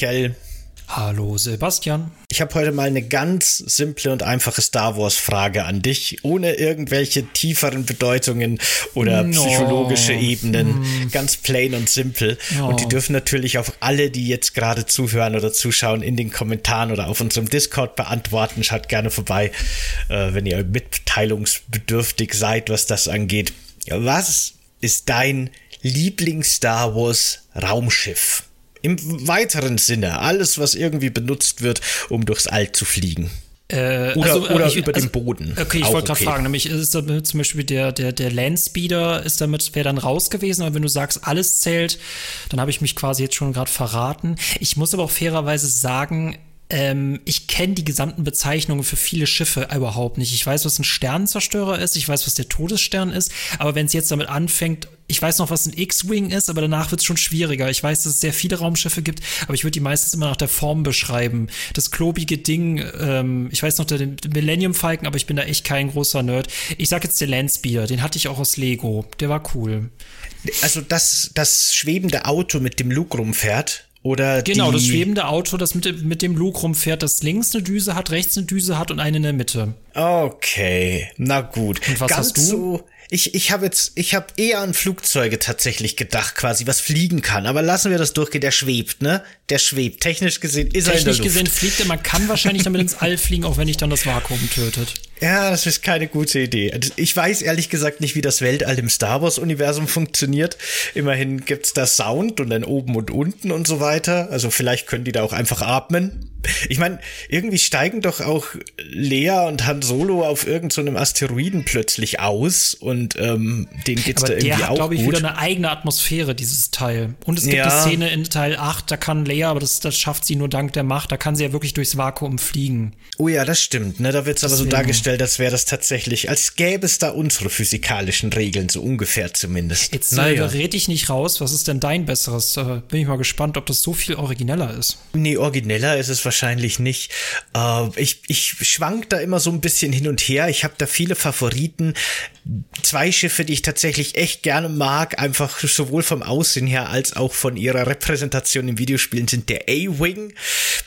Michael. Hallo Sebastian. Ich habe heute mal eine ganz simple und einfache Star Wars Frage an dich, ohne irgendwelche tieferen Bedeutungen oder no. psychologische Ebenen. Mm. Ganz plain und simpel. No. Und die dürfen natürlich auch alle, die jetzt gerade zuhören oder zuschauen, in den Kommentaren oder auf unserem Discord beantworten. Schaut gerne vorbei, äh, wenn ihr mitteilungsbedürftig seid, was das angeht. Was ist dein Lieblings-Star Wars Raumschiff? Im weiteren Sinne, alles, was irgendwie benutzt wird, um durchs All zu fliegen. Äh, oder also, oder ich, über also, den Boden. Okay, ich wollte gerade okay. fragen, nämlich ist damit zum Beispiel der, der, der Landspeeder ist damit, wäre dann raus gewesen, aber wenn du sagst, alles zählt, dann habe ich mich quasi jetzt schon gerade verraten. Ich muss aber auch fairerweise sagen, ähm, ich kenne die gesamten Bezeichnungen für viele Schiffe überhaupt nicht. Ich weiß, was ein Sternenzerstörer ist, ich weiß, was der Todesstern ist, aber wenn es jetzt damit anfängt, ich weiß noch, was ein X-Wing ist, aber danach wird es schon schwieriger. Ich weiß, dass es sehr viele Raumschiffe gibt, aber ich würde die meistens immer nach der Form beschreiben. Das klobige Ding, ähm, ich weiß noch den Millennium Falcon, aber ich bin da echt kein großer Nerd. Ich sag jetzt den Landspeeder, den hatte ich auch aus Lego. Der war cool. Also das, das schwebende Auto mit dem Luke rumfährt, oder genau, das schwebende Auto, das mit, mit dem Luke rumfährt, das links eine Düse hat, rechts eine Düse hat und eine in der Mitte. Okay, na gut. Und was Ganz hast du? So ich, ich habe jetzt, ich habe eher an Flugzeuge tatsächlich gedacht, quasi, was fliegen kann. Aber lassen wir das durchgehen. Der schwebt, ne? Der schwebt. Technisch gesehen ist Technisch er in der Luft. gesehen fliegt er. Man kann wahrscheinlich damit ins All fliegen, auch wenn nicht dann das Vakuum tötet. Ja, das ist keine gute Idee. Ich weiß ehrlich gesagt nicht, wie das Weltall im Star Wars-Universum funktioniert. Immerhin gibt's da Sound und dann oben und unten und so weiter. Also vielleicht können die da auch einfach atmen. Ich meine, irgendwie steigen doch auch Lea und Han Solo auf irgendeinem so Asteroiden plötzlich aus und ähm, denen geht's Aber da irgendwie der hat, auch glaube ich, gut. wieder eine eigene Atmosphäre, dieses Teil. Und es gibt Ja. eine Szene in Teil 8, da kann Lea, aber das, das schafft sie nur dank der Macht, da kann sie ja wirklich durchs Vakuum fliegen. Oh ja, das stimmt. Ne? Da wird's aber so dargestellt, als wäre das tatsächlich, als gäbe es da unsere physikalischen Regeln, so ungefähr zumindest. Jetzt äh, naja. red ich nicht raus, was ist denn dein besseres? Äh, bin ich mal gespannt, ob das so viel origineller ist. Nee, origineller ist es wahrscheinlich nicht. Äh, ich, ich schwank da immer so ein bisschen hin und her. Ich habe da viele Favoriten. Zwei Schiffe, die ich tatsächlich echt gerne mag, einfach sowohl vom Aussehen her als auch von ihrer Repräsentation in Videospielen, sind der A-Wing.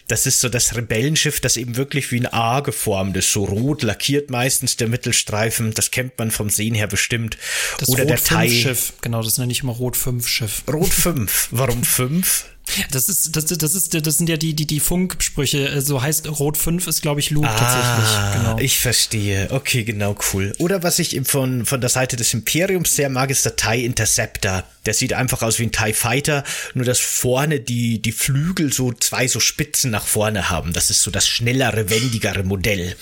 Das ist so das Rebellenschiff, das eben wirklich wie ein A geformt ist. So rot lackiert meistens der Mittelstreifen. Das kennt man vom Sehen her bestimmt. Das Oder der Rot Thai. 5 Schiff, genau, das nenne ich immer Rot 5 Schiff. Rot 5. Warum 5? Das ist, das, das ist, das sind ja die, die, die Funksprüche. Äh, So heißt Rot 5 ist, glaube ich, Luke tatsächlich. Genau. Ah, ich verstehe. Okay, genau, cool. Oder was ich eben von, von der Seite des Imperiums sehr mag, ist der TIE Interceptor. Der sieht einfach aus wie ein TIE Fighter, nur dass vorne die, die Flügel so zwei so Spitzen nach vorne haben. Das ist so das schnellere, wendigere Modell.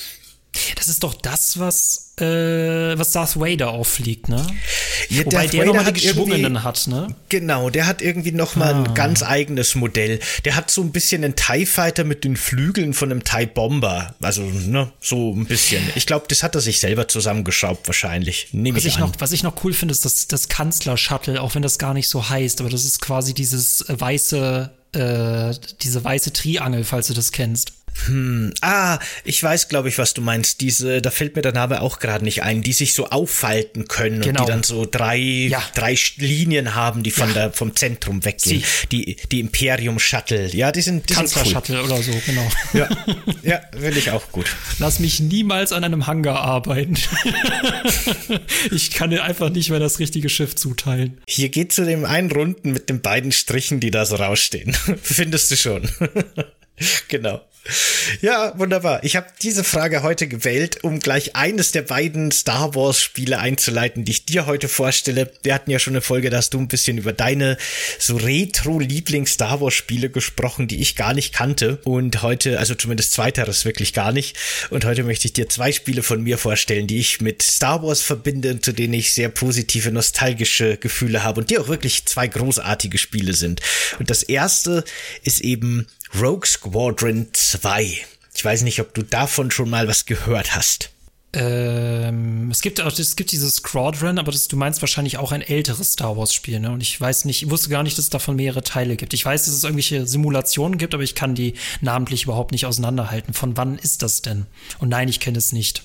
Das ist doch das, was, äh, was Darth Vader auffliegt, ne? Ja, Wobei Darth der nochmal die geschwungenen hat, ne? Genau, der hat irgendwie noch mal Ah. ein ganz eigenes Modell. Der hat so ein bisschen einen TIE Fighter mit den Flügeln von einem TIE Bomber. Also, ne, so ein bisschen. Ich glaube, das hat er sich selber zusammengeschraubt wahrscheinlich. Nehme Was ich ich, an. noch, was ich noch cool finde, ist das, das Kanzler-Shuttle, auch wenn das gar nicht so heißt, aber das ist quasi dieses weiße, äh, diese weiße Triangel, falls du das kennst. Ah, ich weiß, glaube ich, was du meinst. Diese, da fällt mir der Name auch gerade nicht ein, die sich so auffalten können und Genau. die dann so drei, Ja. drei Linien haben, die von Ja. der, vom Zentrum weggehen. Sie. Die, die Imperium Shuttle. Ja, die sind, die sind cool. Oder so, genau. Ja, ja, will ich auch gut. Lass mich niemals an einem Hangar arbeiten. ich kann dir einfach nicht mehr das richtige Schiff zuteilen. Hier geht zu dem einen Runden mit den beiden Strichen, die da so rausstehen. Findest du schon. genau. Ja, wunderbar. Ich habe diese Frage heute gewählt, um gleich eines der beiden Star Wars Spiele einzuleiten, die ich dir heute vorstelle. Wir hatten ja schon eine Folge, da hast du ein bisschen über deine so Retro-Lieblings Star Wars Spiele gesprochen, die ich gar nicht kannte. Und heute, also zumindest zweiteres wirklich gar nicht. Und heute möchte ich dir zwei Spiele von mir vorstellen, die ich mit Star Wars verbinde und zu denen ich sehr positive, nostalgische Gefühle habe und die auch wirklich zwei großartige Spiele sind. Und das erste ist eben Rogue Squadron 2. Ich weiß nicht, ob du davon schon mal was gehört hast. Ähm, es gibt auch, es gibt dieses Squadron, aber das, du meinst wahrscheinlich auch ein älteres Star Wars Spiel, ne? Und ich weiß nicht, ich wusste gar nicht, dass es davon mehrere Teile gibt. Ich weiß, dass es irgendwelche Simulationen gibt, aber ich kann die namentlich überhaupt nicht auseinanderhalten. Von wann ist das denn? Und nein, ich kenne es nicht.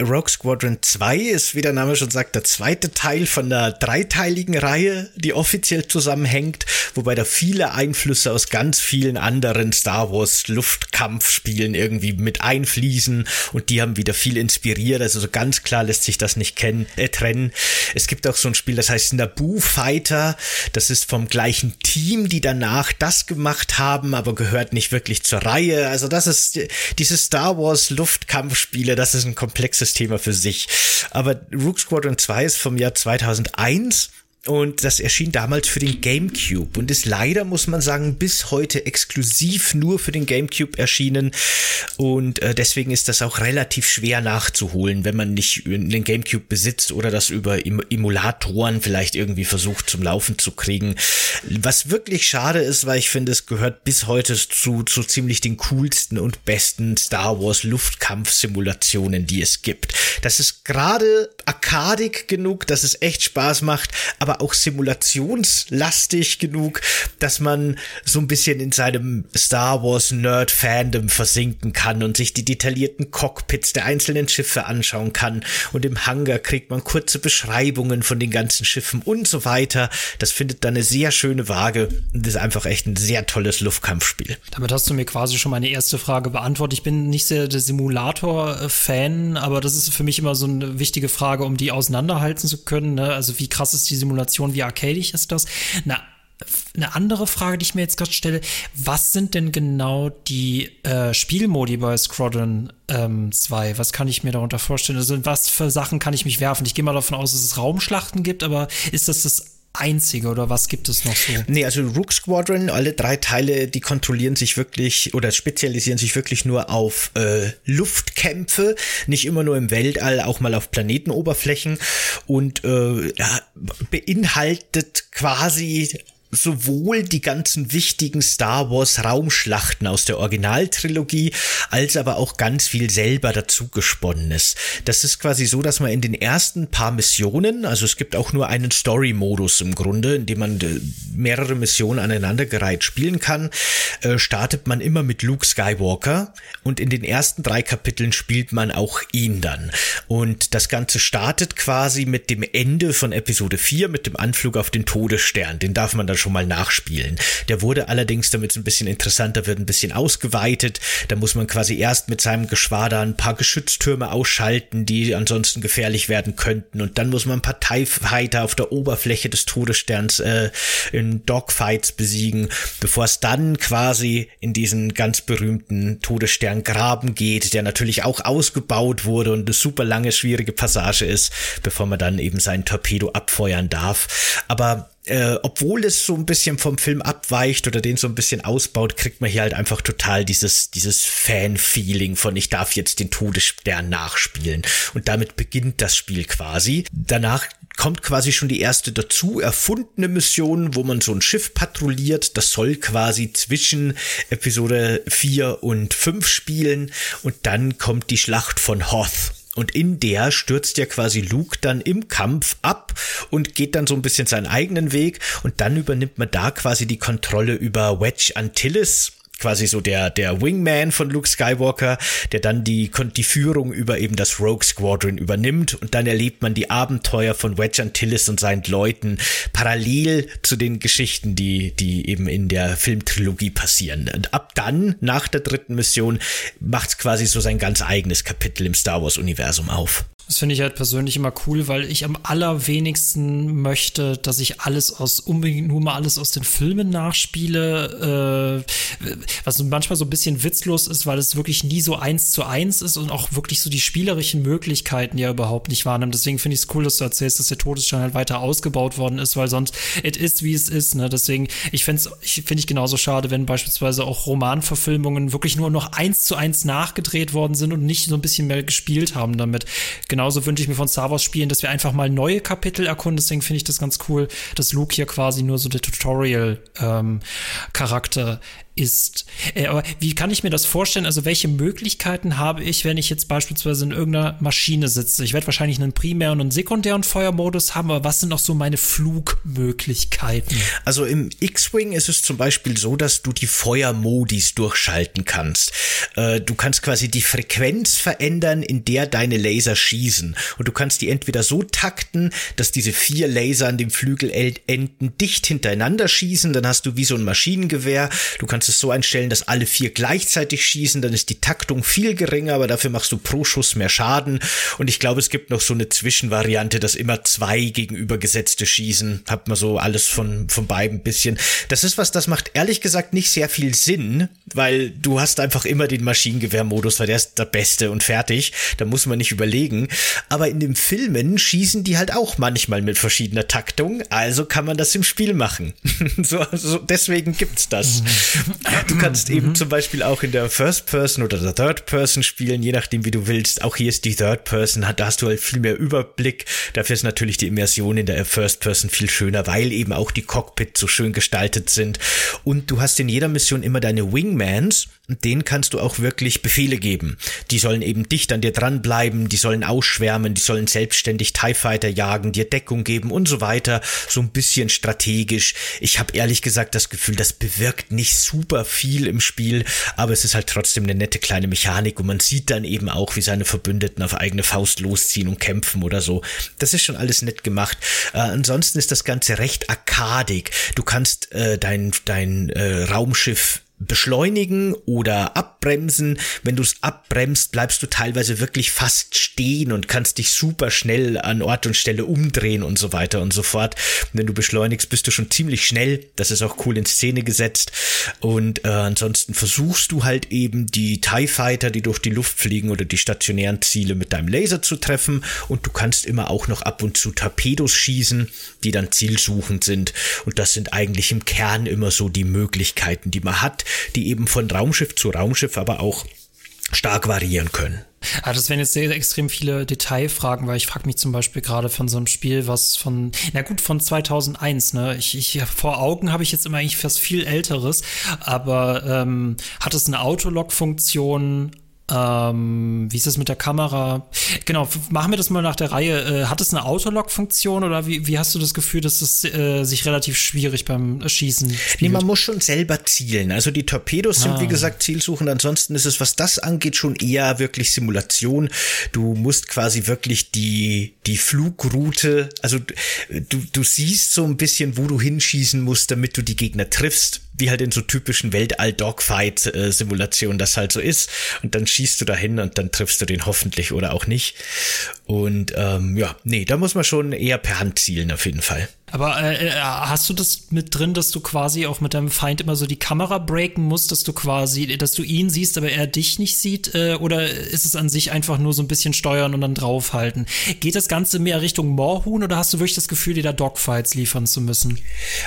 Rogue Squadron 2 ist, wie der Name schon sagt, der zweite Teil von einer dreiteiligen Reihe, die offiziell zusammenhängt, wobei da viele Einflüsse aus ganz vielen anderen Star Wars Luftkampfspielen irgendwie mit einfließen und die haben wieder viel inspiriert. Also so ganz klar lässt sich das nicht kennen, äh, trennen. Es gibt auch so ein Spiel, das heißt Naboo Fighter. Das ist vom gleichen Team, die danach das gemacht haben, aber gehört nicht wirklich zur Reihe. Also das ist diese Star Wars Luftkampfspiele, das ist ein komplexes Thema für sich. Aber Rook Squadron 2 ist vom Jahr 2001 und das erschien damals für den GameCube und ist leider, muss man sagen, bis heute exklusiv nur für den GameCube erschienen. Und äh, deswegen ist das auch relativ schwer nachzuholen, wenn man nicht den GameCube besitzt oder das über Emulatoren vielleicht irgendwie versucht zum Laufen zu kriegen. Was wirklich schade ist, weil ich finde, es gehört bis heute zu, zu ziemlich den coolsten und besten Star Wars Luftkampfsimulationen, die es gibt. Das ist gerade arkadig genug, dass es echt Spaß macht, aber aber auch simulationslastig genug, dass man so ein bisschen in seinem Star Wars Nerd Fandom versinken kann und sich die detaillierten Cockpits der einzelnen Schiffe anschauen kann und im Hangar kriegt man kurze Beschreibungen von den ganzen Schiffen und so weiter. Das findet dann eine sehr schöne Waage und ist einfach echt ein sehr tolles Luftkampfspiel. Damit hast du mir quasi schon meine erste Frage beantwortet. Ich bin nicht sehr der Simulator-Fan, aber das ist für mich immer so eine wichtige Frage, um die auseinanderhalten zu können. Ne? Also wie krass ist die Simulation Simulation, wie arcadisch ist das? Na, eine andere Frage, die ich mir jetzt gerade stelle, was sind denn genau die äh, Spielmodi bei Squadron ähm, 2? Was kann ich mir darunter vorstellen? Also was für Sachen kann ich mich werfen? Ich gehe mal davon aus, dass es Raumschlachten gibt, aber ist das das einzige oder was gibt es noch so? Nee, also Rook Squadron, alle drei Teile, die kontrollieren sich wirklich oder spezialisieren sich wirklich nur auf äh, Luftkämpfe, nicht immer nur im Weltall, auch mal auf Planetenoberflächen und äh, ja, beinhaltet quasi sowohl die ganzen wichtigen Star Wars Raumschlachten aus der Originaltrilogie, als aber auch ganz viel selber dazu gesponnenes. Das ist quasi so, dass man in den ersten paar Missionen, also es gibt auch nur einen Story-Modus im Grunde, in dem man äh, mehrere Missionen aneinandergereiht spielen kann, äh, startet man immer mit Luke Skywalker und in den ersten drei Kapiteln spielt man auch ihn dann. Und das Ganze startet quasi mit dem Ende von Episode 4, mit dem Anflug auf den Todesstern. Den darf man dann schon mal nachspielen. Der wurde allerdings, damit es ein bisschen interessanter wird, ein bisschen ausgeweitet. Da muss man quasi erst mit seinem Geschwader ein paar Geschütztürme ausschalten, die ansonsten gefährlich werden könnten. Und dann muss man ein paar TIE Fighter auf der Oberfläche des Todessterns äh, in Dogfights besiegen, bevor es dann quasi in diesen ganz berühmten Todessterngraben geht, der natürlich auch ausgebaut wurde und eine super lange, schwierige Passage ist, bevor man dann eben sein Torpedo abfeuern darf. Aber äh, obwohl es so ein bisschen vom Film abweicht oder den so ein bisschen ausbaut, kriegt man hier halt einfach total dieses, dieses Fan-Feeling von ich darf jetzt den Todesstern nachspielen. Und damit beginnt das Spiel quasi. Danach kommt quasi schon die erste dazu erfundene Mission, wo man so ein Schiff patrouilliert. Das soll quasi zwischen Episode 4 und 5 spielen. Und dann kommt die Schlacht von Hoth. Und in der stürzt ja quasi Luke dann im Kampf ab und geht dann so ein bisschen seinen eigenen Weg. Und dann übernimmt man da quasi die Kontrolle über Wedge Antilles quasi so der, der Wingman von Luke Skywalker, der dann die, die Führung über eben das Rogue Squadron übernimmt und dann erlebt man die Abenteuer von Wedge Antilles und seinen Leuten parallel zu den Geschichten, die, die eben in der Filmtrilogie passieren. Und ab dann, nach der dritten Mission, macht's quasi so sein ganz eigenes Kapitel im Star Wars Universum auf. Das finde ich halt persönlich immer cool, weil ich am allerwenigsten möchte, dass ich alles aus, unbedingt nur mal alles aus den Filmen nachspiele, äh, was manchmal so ein bisschen witzlos ist, weil es wirklich nie so eins zu eins ist und auch wirklich so die spielerischen Möglichkeiten ja überhaupt nicht wahrnimmt. Deswegen finde ich es cool, dass du erzählst, dass der Todesstern halt weiter ausgebaut worden ist, weil sonst es ist, wie es ist. Ne? Deswegen, ich finde ich finde ich genauso schade, wenn beispielsweise auch Romanverfilmungen wirklich nur noch eins zu eins nachgedreht worden sind und nicht so ein bisschen mehr gespielt haben damit genauso wünsche ich mir von Star Wars Spielen, dass wir einfach mal neue Kapitel erkunden. Deswegen finde ich das ganz cool, dass Luke hier quasi nur so der Tutorial-Charakter ähm, ist. Äh, aber wie kann ich mir das vorstellen? Also welche Möglichkeiten habe ich, wenn ich jetzt beispielsweise in irgendeiner Maschine sitze? Ich werde wahrscheinlich einen primären und sekundären Feuermodus haben, aber was sind noch so meine Flugmöglichkeiten? Also im X-Wing ist es zum Beispiel so, dass du die Feuermodis durchschalten kannst. Äh, du kannst quasi die Frequenz verändern, in der deine Laser schießen. Und du kannst die entweder so takten, dass diese vier Laser an dem Flügelenden dicht hintereinander schießen, dann hast du wie so ein Maschinengewehr. Du kannst es so einstellen, dass alle vier gleichzeitig schießen, dann ist die Taktung viel geringer, aber dafür machst du pro Schuss mehr Schaden. Und ich glaube, es gibt noch so eine Zwischenvariante, dass immer zwei gegenübergesetzte schießen. Hat man so alles von, von beiden ein bisschen. Das ist was, das macht ehrlich gesagt nicht sehr viel Sinn, weil du hast einfach immer den Maschinengewehrmodus, weil der ist der beste und fertig. Da muss man nicht überlegen. Aber in den Filmen schießen die halt auch manchmal mit verschiedener Taktung. Also kann man das im Spiel machen. so, so, deswegen gibt's das. Du kannst eben mhm. zum Beispiel auch in der First Person oder der Third Person spielen, je nachdem wie du willst. Auch hier ist die Third Person, da hast du halt viel mehr Überblick. Dafür ist natürlich die Immersion in der First Person viel schöner, weil eben auch die Cockpit so schön gestaltet sind. Und du hast in jeder Mission immer deine Wingmans denen kannst du auch wirklich Befehle geben. Die sollen eben dicht an dir dranbleiben, die sollen ausschwärmen, die sollen selbstständig TIE Fighter jagen, dir Deckung geben und so weiter. So ein bisschen strategisch. Ich habe ehrlich gesagt das Gefühl, das bewirkt nicht super viel im Spiel, aber es ist halt trotzdem eine nette kleine Mechanik und man sieht dann eben auch, wie seine Verbündeten auf eigene Faust losziehen und kämpfen oder so. Das ist schon alles nett gemacht. Äh, ansonsten ist das Ganze recht arkadig. Du kannst äh, dein, dein äh, Raumschiff beschleunigen oder abbremsen. Wenn du es abbremst, bleibst du teilweise wirklich fast stehen und kannst dich super schnell an Ort und Stelle umdrehen und so weiter und so fort. wenn du beschleunigst, bist du schon ziemlich schnell. Das ist auch cool in Szene gesetzt. Und äh, ansonsten versuchst du halt eben die TIE Fighter, die durch die Luft fliegen oder die stationären Ziele mit deinem Laser zu treffen. Und du kannst immer auch noch ab und zu Torpedos schießen, die dann zielsuchend sind. Und das sind eigentlich im Kern immer so die Möglichkeiten, die man hat die eben von Raumschiff zu Raumschiff aber auch stark variieren können. Ah, das wären jetzt sehr extrem viele Detailfragen, weil ich frage mich zum Beispiel gerade von so einem Spiel, was von, na gut, von 2001, ne? Ich, ich vor Augen habe ich jetzt immer eigentlich fast viel älteres, aber ähm, hat es eine Autolog-Funktion? Ähm, wie ist das mit der Kamera? Genau, machen wir das mal nach der Reihe. Äh, hat es eine Autolock-Funktion oder wie, wie hast du das Gefühl, dass es äh, sich relativ schwierig beim Schießen spielt? Nee, man muss schon selber zielen. Also die Torpedos sind, wie ah. gesagt, zielsuchend. Ansonsten ist es, was das angeht, schon eher wirklich Simulation. Du musst quasi wirklich die, die Flugroute, also du, du siehst so ein bisschen, wo du hinschießen musst, damit du die Gegner triffst wie halt in so typischen Weltall-Dogfight-Simulationen das halt so ist. Und dann schießt du dahin und dann triffst du den hoffentlich oder auch nicht. Und ähm, ja, nee, da muss man schon eher per Hand zielen auf jeden Fall. Aber äh, äh, hast du das mit drin, dass du quasi auch mit deinem Feind immer so die Kamera breaken musst, dass du quasi, dass du ihn siehst, aber er dich nicht sieht? Äh, oder ist es an sich einfach nur so ein bisschen steuern und dann draufhalten? Geht das Ganze mehr Richtung Moorhuhn oder hast du wirklich das Gefühl, dir da Dogfights liefern zu müssen?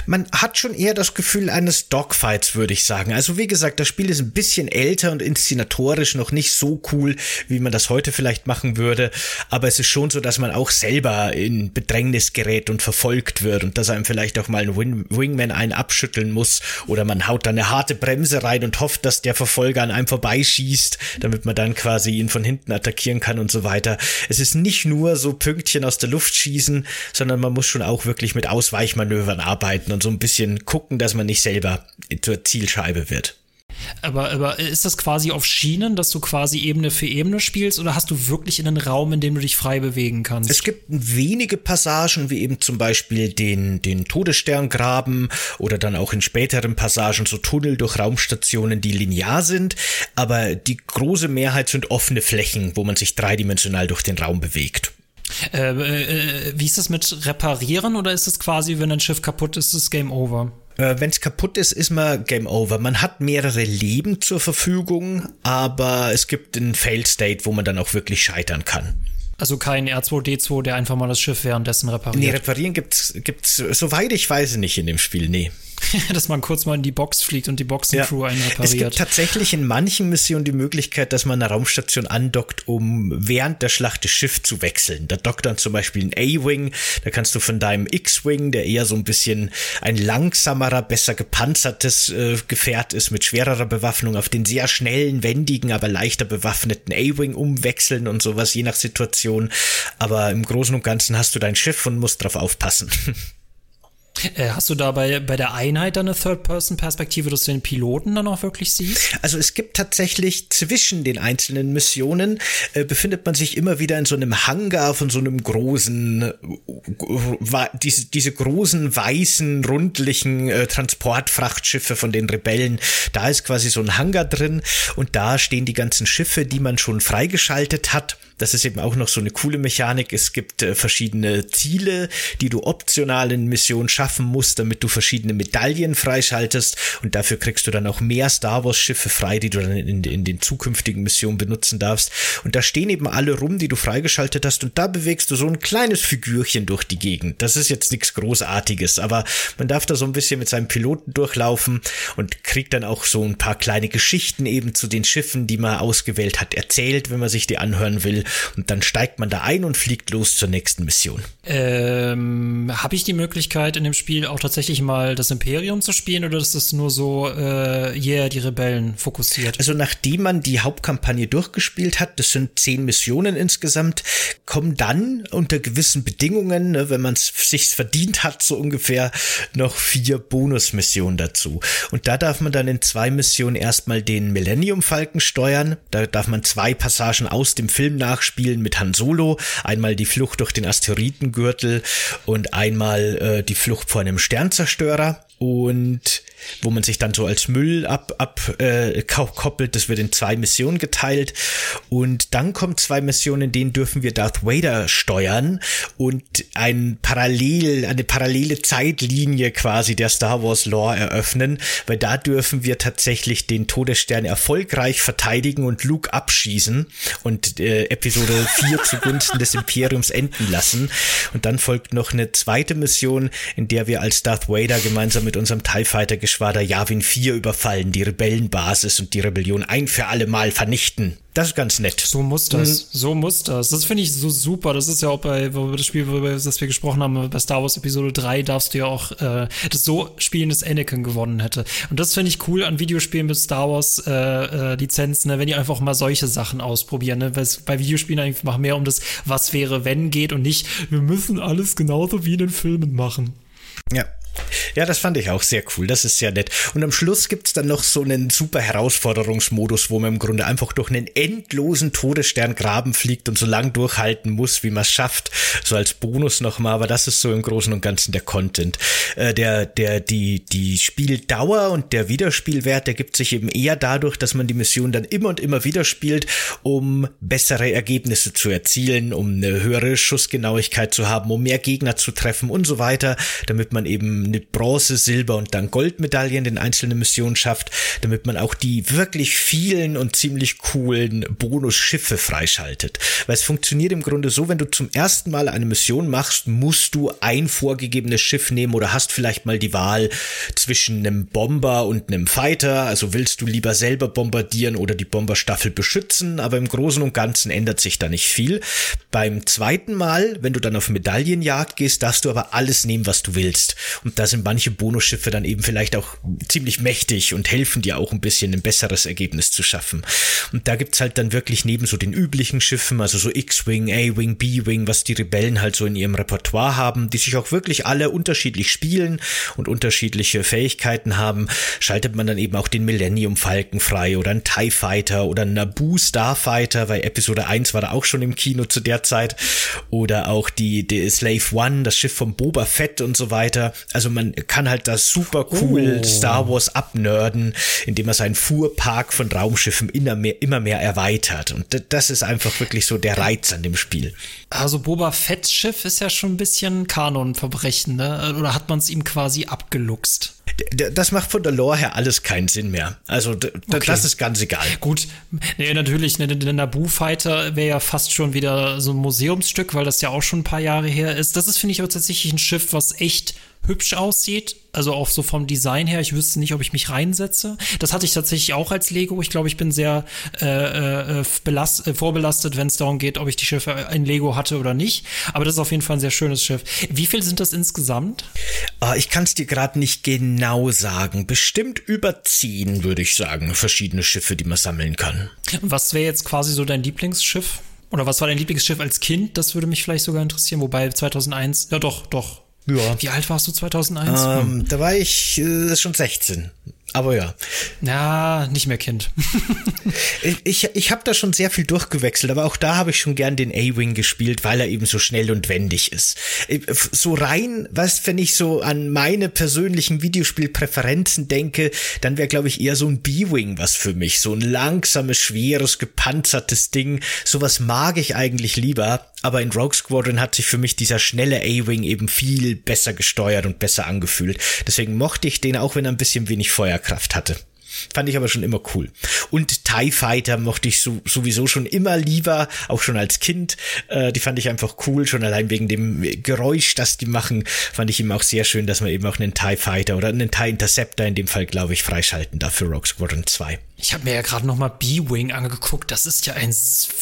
Man hat schon eher das Gefühl eines Dogfights, würde ich sagen. Also wie gesagt, das Spiel ist ein bisschen älter und inszenatorisch noch nicht so cool, wie man das heute vielleicht machen würde. Aber es ist schon so, dass man auch selber in Bedrängnis gerät und verfolgt wird wird und dass einem vielleicht auch mal ein Wing Wingman einen abschütteln muss oder man haut da eine harte Bremse rein und hofft, dass der Verfolger an einem vorbeischießt, damit man dann quasi ihn von hinten attackieren kann und so weiter. Es ist nicht nur so Pünktchen aus der Luft schießen, sondern man muss schon auch wirklich mit Ausweichmanövern arbeiten und so ein bisschen gucken, dass man nicht selber zur Zielscheibe wird. Aber, aber ist das quasi auf Schienen, dass du quasi Ebene für Ebene spielst oder hast du wirklich einen Raum, in dem du dich frei bewegen kannst? Es gibt wenige Passagen, wie eben zum Beispiel den, den Todessterngraben oder dann auch in späteren Passagen so Tunnel durch Raumstationen, die linear sind. Aber die große Mehrheit sind offene Flächen, wo man sich dreidimensional durch den Raum bewegt. Äh, äh, wie ist das mit Reparieren oder ist es quasi, wenn ein Schiff kaputt ist, ist es Game Over? Äh, Wenn es kaputt ist, ist man Game Over. Man hat mehrere Leben zur Verfügung, aber es gibt einen Fail State, wo man dann auch wirklich scheitern kann. Also kein R2D2, der einfach mal das Schiff währenddessen repariert. Nee, reparieren gibt's, gibt's, soweit ich weiß, nicht in dem Spiel, nee. dass man kurz mal in die Box fliegt und die Boxencrew ja. einen repariert. Es gibt tatsächlich in manchen Missionen die Möglichkeit, dass man eine Raumstation andockt, um während der Schlacht das Schiff zu wechseln. Da dockt dann zum Beispiel ein A-Wing, da kannst du von deinem X-Wing, der eher so ein bisschen ein langsamerer, besser gepanzertes äh, Gefährt ist mit schwererer Bewaffnung, auf den sehr schnellen, wendigen, aber leichter bewaffneten A-Wing umwechseln und sowas, je nach Situation. Aber im Großen und Ganzen hast du dein Schiff und musst drauf aufpassen. Äh, hast du da bei, bei der Einheit dann eine Third-Person-Perspektive, dass du den Piloten dann auch wirklich siehst? Also es gibt tatsächlich zwischen den einzelnen Missionen äh, befindet man sich immer wieder in so einem Hangar von so einem großen, äh, diese, diese großen weißen, rundlichen äh, Transportfrachtschiffe von den Rebellen. Da ist quasi so ein Hangar drin und da stehen die ganzen Schiffe, die man schon freigeschaltet hat das ist eben auch noch so eine coole Mechanik. Es gibt äh, verschiedene Ziele, die du optional in Missionen schaffen musst, damit du verschiedene Medaillen freischaltest und dafür kriegst du dann auch mehr Star Wars Schiffe frei, die du dann in, in den zukünftigen Missionen benutzen darfst. Und da stehen eben alle rum, die du freigeschaltet hast und da bewegst du so ein kleines Figürchen durch die Gegend. Das ist jetzt nichts Großartiges, aber man darf da so ein bisschen mit seinem Piloten durchlaufen und kriegt dann auch so ein paar kleine Geschichten eben zu den Schiffen, die man ausgewählt hat, erzählt, wenn man sich die anhören will und dann steigt man da ein und fliegt los zur nächsten Mission. Ähm, Habe ich die Möglichkeit in dem Spiel auch tatsächlich mal das Imperium zu spielen oder ist das nur so, äh, yeah, die Rebellen fokussiert? Also nachdem man die Hauptkampagne durchgespielt hat, das sind zehn Missionen insgesamt, kommen dann unter gewissen Bedingungen, ne, wenn man es sich verdient hat, so ungefähr noch vier Bonusmissionen dazu. Und da darf man dann in zwei Missionen erstmal den Millennium Falken steuern. Da darf man zwei Passagen aus dem Film nach nachspielen mit Han Solo. Einmal die Flucht durch den Asteroidengürtel und einmal äh, die Flucht vor einem Sternzerstörer. Und wo man sich dann so als Müll ab, ab äh, koppelt. Das wird in zwei Missionen geteilt. Und dann kommen zwei Missionen, in denen dürfen wir Darth Vader steuern und ein parallel, eine parallele Zeitlinie quasi der Star Wars Lore eröffnen, weil da dürfen wir tatsächlich den Todesstern erfolgreich verteidigen und Luke abschießen und äh, Episode 4 zugunsten des Imperiums enden lassen. Und dann folgt noch eine zweite Mission, in der wir als Darth Vader gemeinsam mit unserem TIE Fighter Geschwader Yavin 4 überfallen, die Rebellenbasis und die Rebellion ein für alle Mal vernichten. Das ist ganz nett. So muss das. Mhm. So muss das. Das finde ich so super. Das ist ja auch bei wo wir das Spiel, wir, das wir gesprochen haben, bei Star Wars Episode 3 darfst du ja auch äh, das so spielen, dass Anakin gewonnen hätte. Und das finde ich cool an Videospielen mit Star Wars äh, äh, Lizenzen, ne, wenn die einfach mal solche Sachen ausprobieren. Ne? Weil es bei Videospielen einfach mehr um das Was wäre, wenn geht und nicht, wir müssen alles genauso wie in den Filmen machen. Ja, ja, das fand ich auch sehr cool. Das ist sehr nett. Und am Schluss gibt's dann noch so einen super Herausforderungsmodus, wo man im Grunde einfach durch einen endlosen Todesstern graben fliegt und so lang durchhalten muss, wie man es schafft. So als Bonus nochmal. Aber das ist so im Großen und Ganzen der Content. Äh, der, der, die, die Spieldauer und der Wiederspielwert, der sich eben eher dadurch, dass man die Mission dann immer und immer wieder spielt, um bessere Ergebnisse zu erzielen, um eine höhere Schussgenauigkeit zu haben, um mehr Gegner zu treffen und so weiter, damit man eben eine Bronze, Silber und dann Goldmedaillen in einzelnen Missionen schafft, damit man auch die wirklich vielen und ziemlich coolen Bonusschiffe freischaltet. Weil es funktioniert im Grunde so, wenn du zum ersten Mal eine Mission machst, musst du ein vorgegebenes Schiff nehmen oder hast vielleicht mal die Wahl zwischen einem Bomber und einem Fighter. Also willst du lieber selber bombardieren oder die Bomberstaffel beschützen, aber im Großen und Ganzen ändert sich da nicht viel. Beim zweiten Mal, wenn du dann auf Medaillenjagd gehst, darfst du aber alles nehmen, was du willst. Und da sind manche Bonusschiffe dann eben vielleicht auch ziemlich mächtig und helfen dir auch ein bisschen ein besseres Ergebnis zu schaffen. Und da gibt's halt dann wirklich neben so den üblichen Schiffen, also so X-Wing, A-Wing, B-Wing, was die Rebellen halt so in ihrem Repertoire haben, die sich auch wirklich alle unterschiedlich spielen und unterschiedliche Fähigkeiten haben, schaltet man dann eben auch den Millennium Falken frei oder einen TIE Fighter oder einen Naboo Starfighter, weil Episode 1 war da auch schon im Kino zu der Zeit oder auch die, die Slave One, das Schiff von Boba Fett und so weiter. Also man kann halt das super cool oh. Star Wars abnörden, indem er seinen Fuhrpark von Raumschiffen immer mehr, immer mehr erweitert. Und das ist einfach wirklich so der Reiz an dem Spiel. Also Boba Fett's Schiff ist ja schon ein bisschen Kanonverbrechen, ne? Oder hat man es ihm quasi abgeluchst? das macht von der Lore her alles keinen Sinn mehr. Also okay. das ist ganz egal. Gut, nee, natürlich, ne, der Naboo Fighter wäre ja fast schon wieder so ein Museumsstück, weil das ja auch schon ein paar Jahre her ist. Das ist, finde ich, aber tatsächlich ein Schiff, was echt hübsch aussieht. Also auch so vom Design her. Ich wüsste nicht, ob ich mich reinsetze. Das hatte ich tatsächlich auch als Lego. Ich glaube, ich bin sehr äh, äh, belast, äh, vorbelastet, wenn es darum geht, ob ich die Schiffe in Lego hatte oder nicht. Aber das ist auf jeden Fall ein sehr schönes Schiff. Wie viel sind das insgesamt? Uh, ich kann es dir gerade nicht genau sagen. Bestimmt über zehn, würde ich sagen, verschiedene Schiffe, die man sammeln kann. Was wäre jetzt quasi so dein Lieblingsschiff? Oder was war dein Lieblingsschiff als Kind? Das würde mich vielleicht sogar interessieren. Wobei 2001, ja doch, doch. Ja. Wie alt warst du 2001? Ähm, hm. Da war ich äh, schon 16. Aber ja. Ja, nicht mehr Kind. ich ich, habe da schon sehr viel durchgewechselt, aber auch da habe ich schon gern den A-Wing gespielt, weil er eben so schnell und wendig ist. So rein, was, wenn ich so an meine persönlichen Videospielpräferenzen denke, dann wäre, glaube ich, eher so ein B-Wing was für mich. So ein langsames, schweres, gepanzertes Ding. Sowas mag ich eigentlich lieber aber in Rogue Squadron hat sich für mich dieser schnelle A-Wing eben viel besser gesteuert und besser angefühlt. Deswegen mochte ich den, auch wenn er ein bisschen wenig Feuerkraft hatte. Fand ich aber schon immer cool. Und TIE Fighter mochte ich so, sowieso schon immer lieber, auch schon als Kind. Äh, die fand ich einfach cool, schon allein wegen dem Geräusch, das die machen, fand ich eben auch sehr schön, dass man eben auch einen TIE Fighter oder einen TIE Interceptor in dem Fall, glaube ich, freischalten darf für Rogue Squadron 2. Ich habe mir ja gerade noch mal B-Wing angeguckt. Das ist ja ein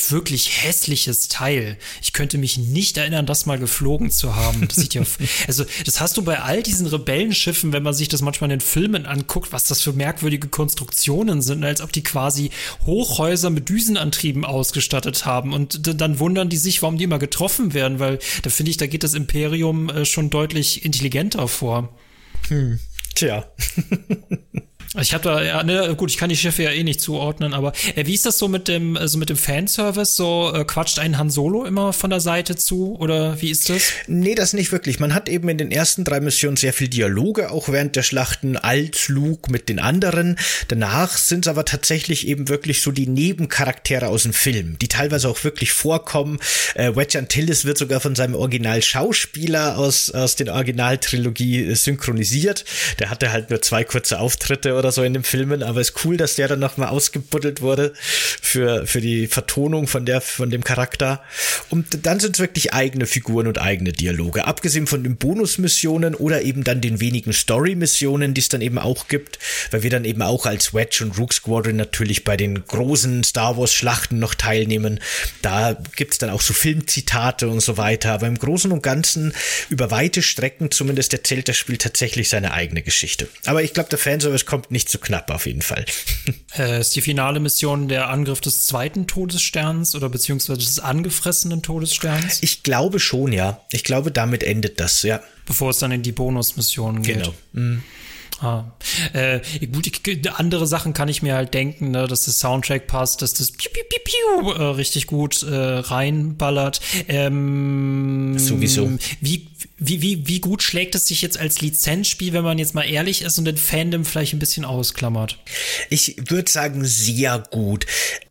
wirklich hässliches Teil. Ich könnte mich nicht erinnern, das mal geflogen zu haben. Das sieht ja, also das hast du bei all diesen Rebellenschiffen, wenn man sich das manchmal in den Filmen anguckt, was das für merkwürdige Konstruktionen sind, als ob die quasi Hochhäuser mit Düsenantrieben ausgestattet haben. Und dann wundern die sich, warum die immer getroffen werden, weil da finde ich, da geht das Imperium äh, schon deutlich intelligenter vor. Hm. Tja. Ich habe da, ja, ne, gut, ich kann die Schiffe ja eh nicht zuordnen, aber äh, wie ist das so mit dem, also mit dem Fanservice? So äh, quatscht ein Han Solo immer von der Seite zu oder wie ist das? Nee, das nicht wirklich. Man hat eben in den ersten drei Missionen sehr viel Dialoge, auch während der Schlachten als Luke mit den anderen. Danach sind es aber tatsächlich eben wirklich so die Nebencharaktere aus dem Film, die teilweise auch wirklich vorkommen. Äh, Wedge Antilles wird sogar von seinem Original-Schauspieler aus, aus den Originaltrilogie äh, synchronisiert. Der hatte halt nur zwei kurze Auftritte oder so in den Filmen, aber ist cool, dass der dann nochmal ausgebuddelt wurde für, für die Vertonung von der, von dem Charakter. Und dann sind es wirklich eigene Figuren und eigene Dialoge. Abgesehen von den Bonusmissionen oder eben dann den wenigen Story-Missionen, die es dann eben auch gibt, weil wir dann eben auch als Wedge und Rook Squadron natürlich bei den großen Star Wars Schlachten noch teilnehmen. Da gibt's dann auch so Filmzitate und so weiter. Aber im Großen und Ganzen über weite Strecken zumindest erzählt das Spiel tatsächlich seine eigene Geschichte. Aber ich glaube, der Fanservice kommt nicht zu knapp auf jeden Fall. Äh, ist die finale Mission der Angriff des zweiten Todessterns oder beziehungsweise des angefressenen Todessterns? Ich glaube schon, ja. Ich glaube, damit endet das, ja. Bevor es dann in die Bonusmissionen geht. Genau. Mhm. Ah. Äh, gut, ich, andere Sachen kann ich mir halt denken, ne, dass das Soundtrack passt, dass das piu, piu, piu, piu, äh, richtig gut äh, reinballert. Ähm, Sowieso. Wie, wie, wie, wie gut schlägt es sich jetzt als Lizenzspiel, wenn man jetzt mal ehrlich ist und den Fandom vielleicht ein bisschen ausklammert? Ich würde sagen, sehr gut.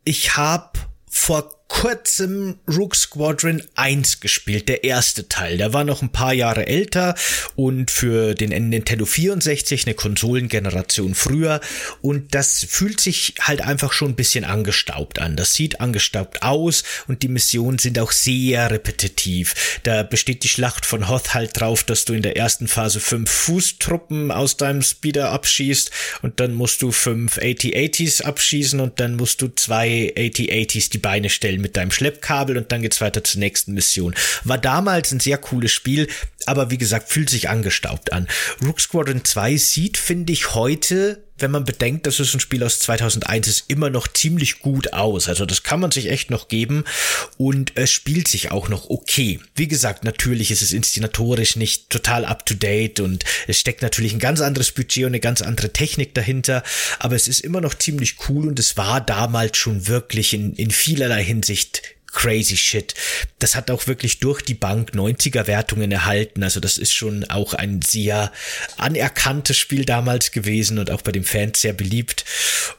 Ich habe vor kurzem Rook Squadron 1 gespielt, der erste Teil. Der war noch ein paar Jahre älter und für den Nintendo 64 eine Konsolengeneration früher und das fühlt sich halt einfach schon ein bisschen angestaubt an. Das sieht angestaubt aus und die Missionen sind auch sehr repetitiv. Da besteht die Schlacht von Hoth halt drauf, dass du in der ersten Phase fünf Fußtruppen aus deinem Speeder abschießt und dann musst du fünf AT-80s abschießen und dann musst du zwei AT-80s die Beine stellen mit deinem Schleppkabel und dann geht's weiter zur nächsten Mission. War damals ein sehr cooles Spiel, aber wie gesagt, fühlt sich angestaubt an. Rook Squadron 2 sieht, finde ich, heute wenn man bedenkt, dass es ein Spiel aus 2001 ist, immer noch ziemlich gut aus. Also das kann man sich echt noch geben und es spielt sich auch noch okay. Wie gesagt, natürlich ist es inszenatorisch nicht total up to date und es steckt natürlich ein ganz anderes Budget und eine ganz andere Technik dahinter, aber es ist immer noch ziemlich cool und es war damals schon wirklich in, in vielerlei Hinsicht crazy shit. Das hat auch wirklich durch die Bank 90er Wertungen erhalten. Also das ist schon auch ein sehr anerkanntes Spiel damals gewesen und auch bei den Fans sehr beliebt.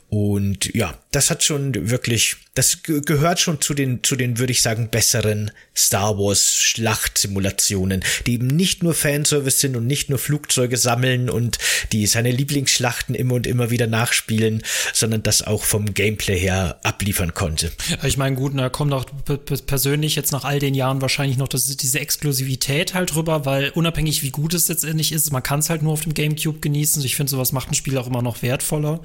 Und ja, das hat schon wirklich das gehört schon zu den, zu den, würde ich sagen, besseren Star Wars Schlachtsimulationen, die eben nicht nur Fanservice sind und nicht nur Flugzeuge sammeln und die seine Lieblingsschlachten immer und immer wieder nachspielen, sondern das auch vom Gameplay her abliefern konnte. Ich meine, gut, da kommt auch persönlich jetzt nach all den Jahren wahrscheinlich noch das, diese Exklusivität halt rüber, weil unabhängig wie gut es letztendlich ist, man kann es halt nur auf dem GameCube genießen. Ich finde, sowas macht ein Spiel auch immer noch wertvoller,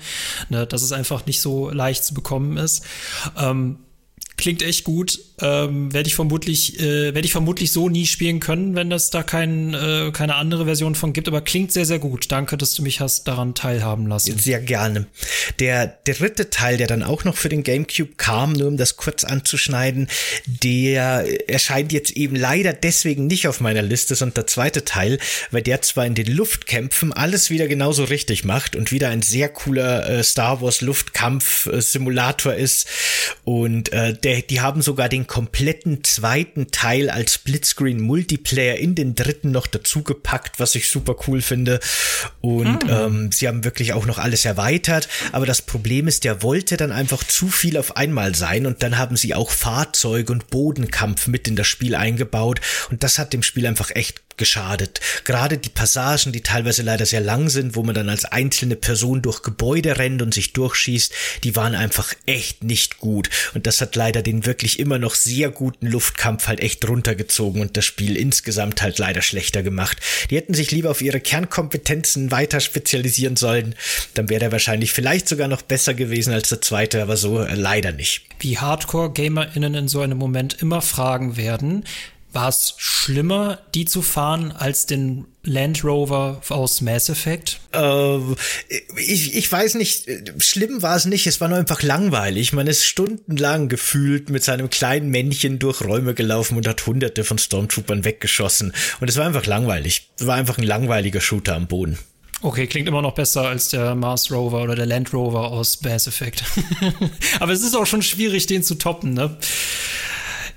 ne, dass es einfach nicht so leicht zu bekommen ist. Ähm, klingt echt gut. Ähm, werde ich vermutlich, äh, werde ich vermutlich so nie spielen können, wenn es da kein, äh, keine andere Version von gibt. Aber klingt sehr, sehr gut. Danke, dass du mich hast daran teilhaben lassen. Sehr gerne. Der, dritte Teil, der dann auch noch für den GameCube kam, nur um das kurz anzuschneiden, der erscheint jetzt eben leider deswegen nicht auf meiner Liste, sondern der zweite Teil, weil der zwar in den Luftkämpfen alles wieder genauso richtig macht und wieder ein sehr cooler äh, Star Wars Luftkampf-Simulator ist und äh, der, die haben sogar den kompletten zweiten Teil als Splitscreen Multiplayer in den dritten noch dazugepackt, was ich super cool finde. Und hm. ähm, sie haben wirklich auch noch alles erweitert. Aber das Problem ist, der wollte dann einfach zu viel auf einmal sein und dann haben sie auch Fahrzeug und Bodenkampf mit in das Spiel eingebaut und das hat dem Spiel einfach echt geschadet. Gerade die Passagen, die teilweise leider sehr lang sind, wo man dann als einzelne Person durch Gebäude rennt und sich durchschießt, die waren einfach echt nicht gut. Und das hat leider den wirklich immer noch sehr guten Luftkampf halt echt runtergezogen und das Spiel insgesamt halt leider schlechter gemacht. Die hätten sich lieber auf ihre Kernkompetenzen weiter spezialisieren sollen. Dann wäre er wahrscheinlich vielleicht sogar noch besser gewesen als der zweite, aber so äh, leider nicht. Wie Hardcore-GamerInnen in so einem Moment immer fragen werden, war es schlimmer, die zu fahren, als den Land Rover aus Mass Effect? Äh, ich, ich weiß nicht, schlimm war es nicht, es war nur einfach langweilig. Man ist stundenlang gefühlt mit seinem kleinen Männchen durch Räume gelaufen und hat hunderte von Stormtroopern weggeschossen. Und es war einfach langweilig. Es war einfach ein langweiliger Shooter am Boden. Okay, klingt immer noch besser als der Mars Rover oder der Land Rover aus Mass Effect. Aber es ist auch schon schwierig, den zu toppen, ne?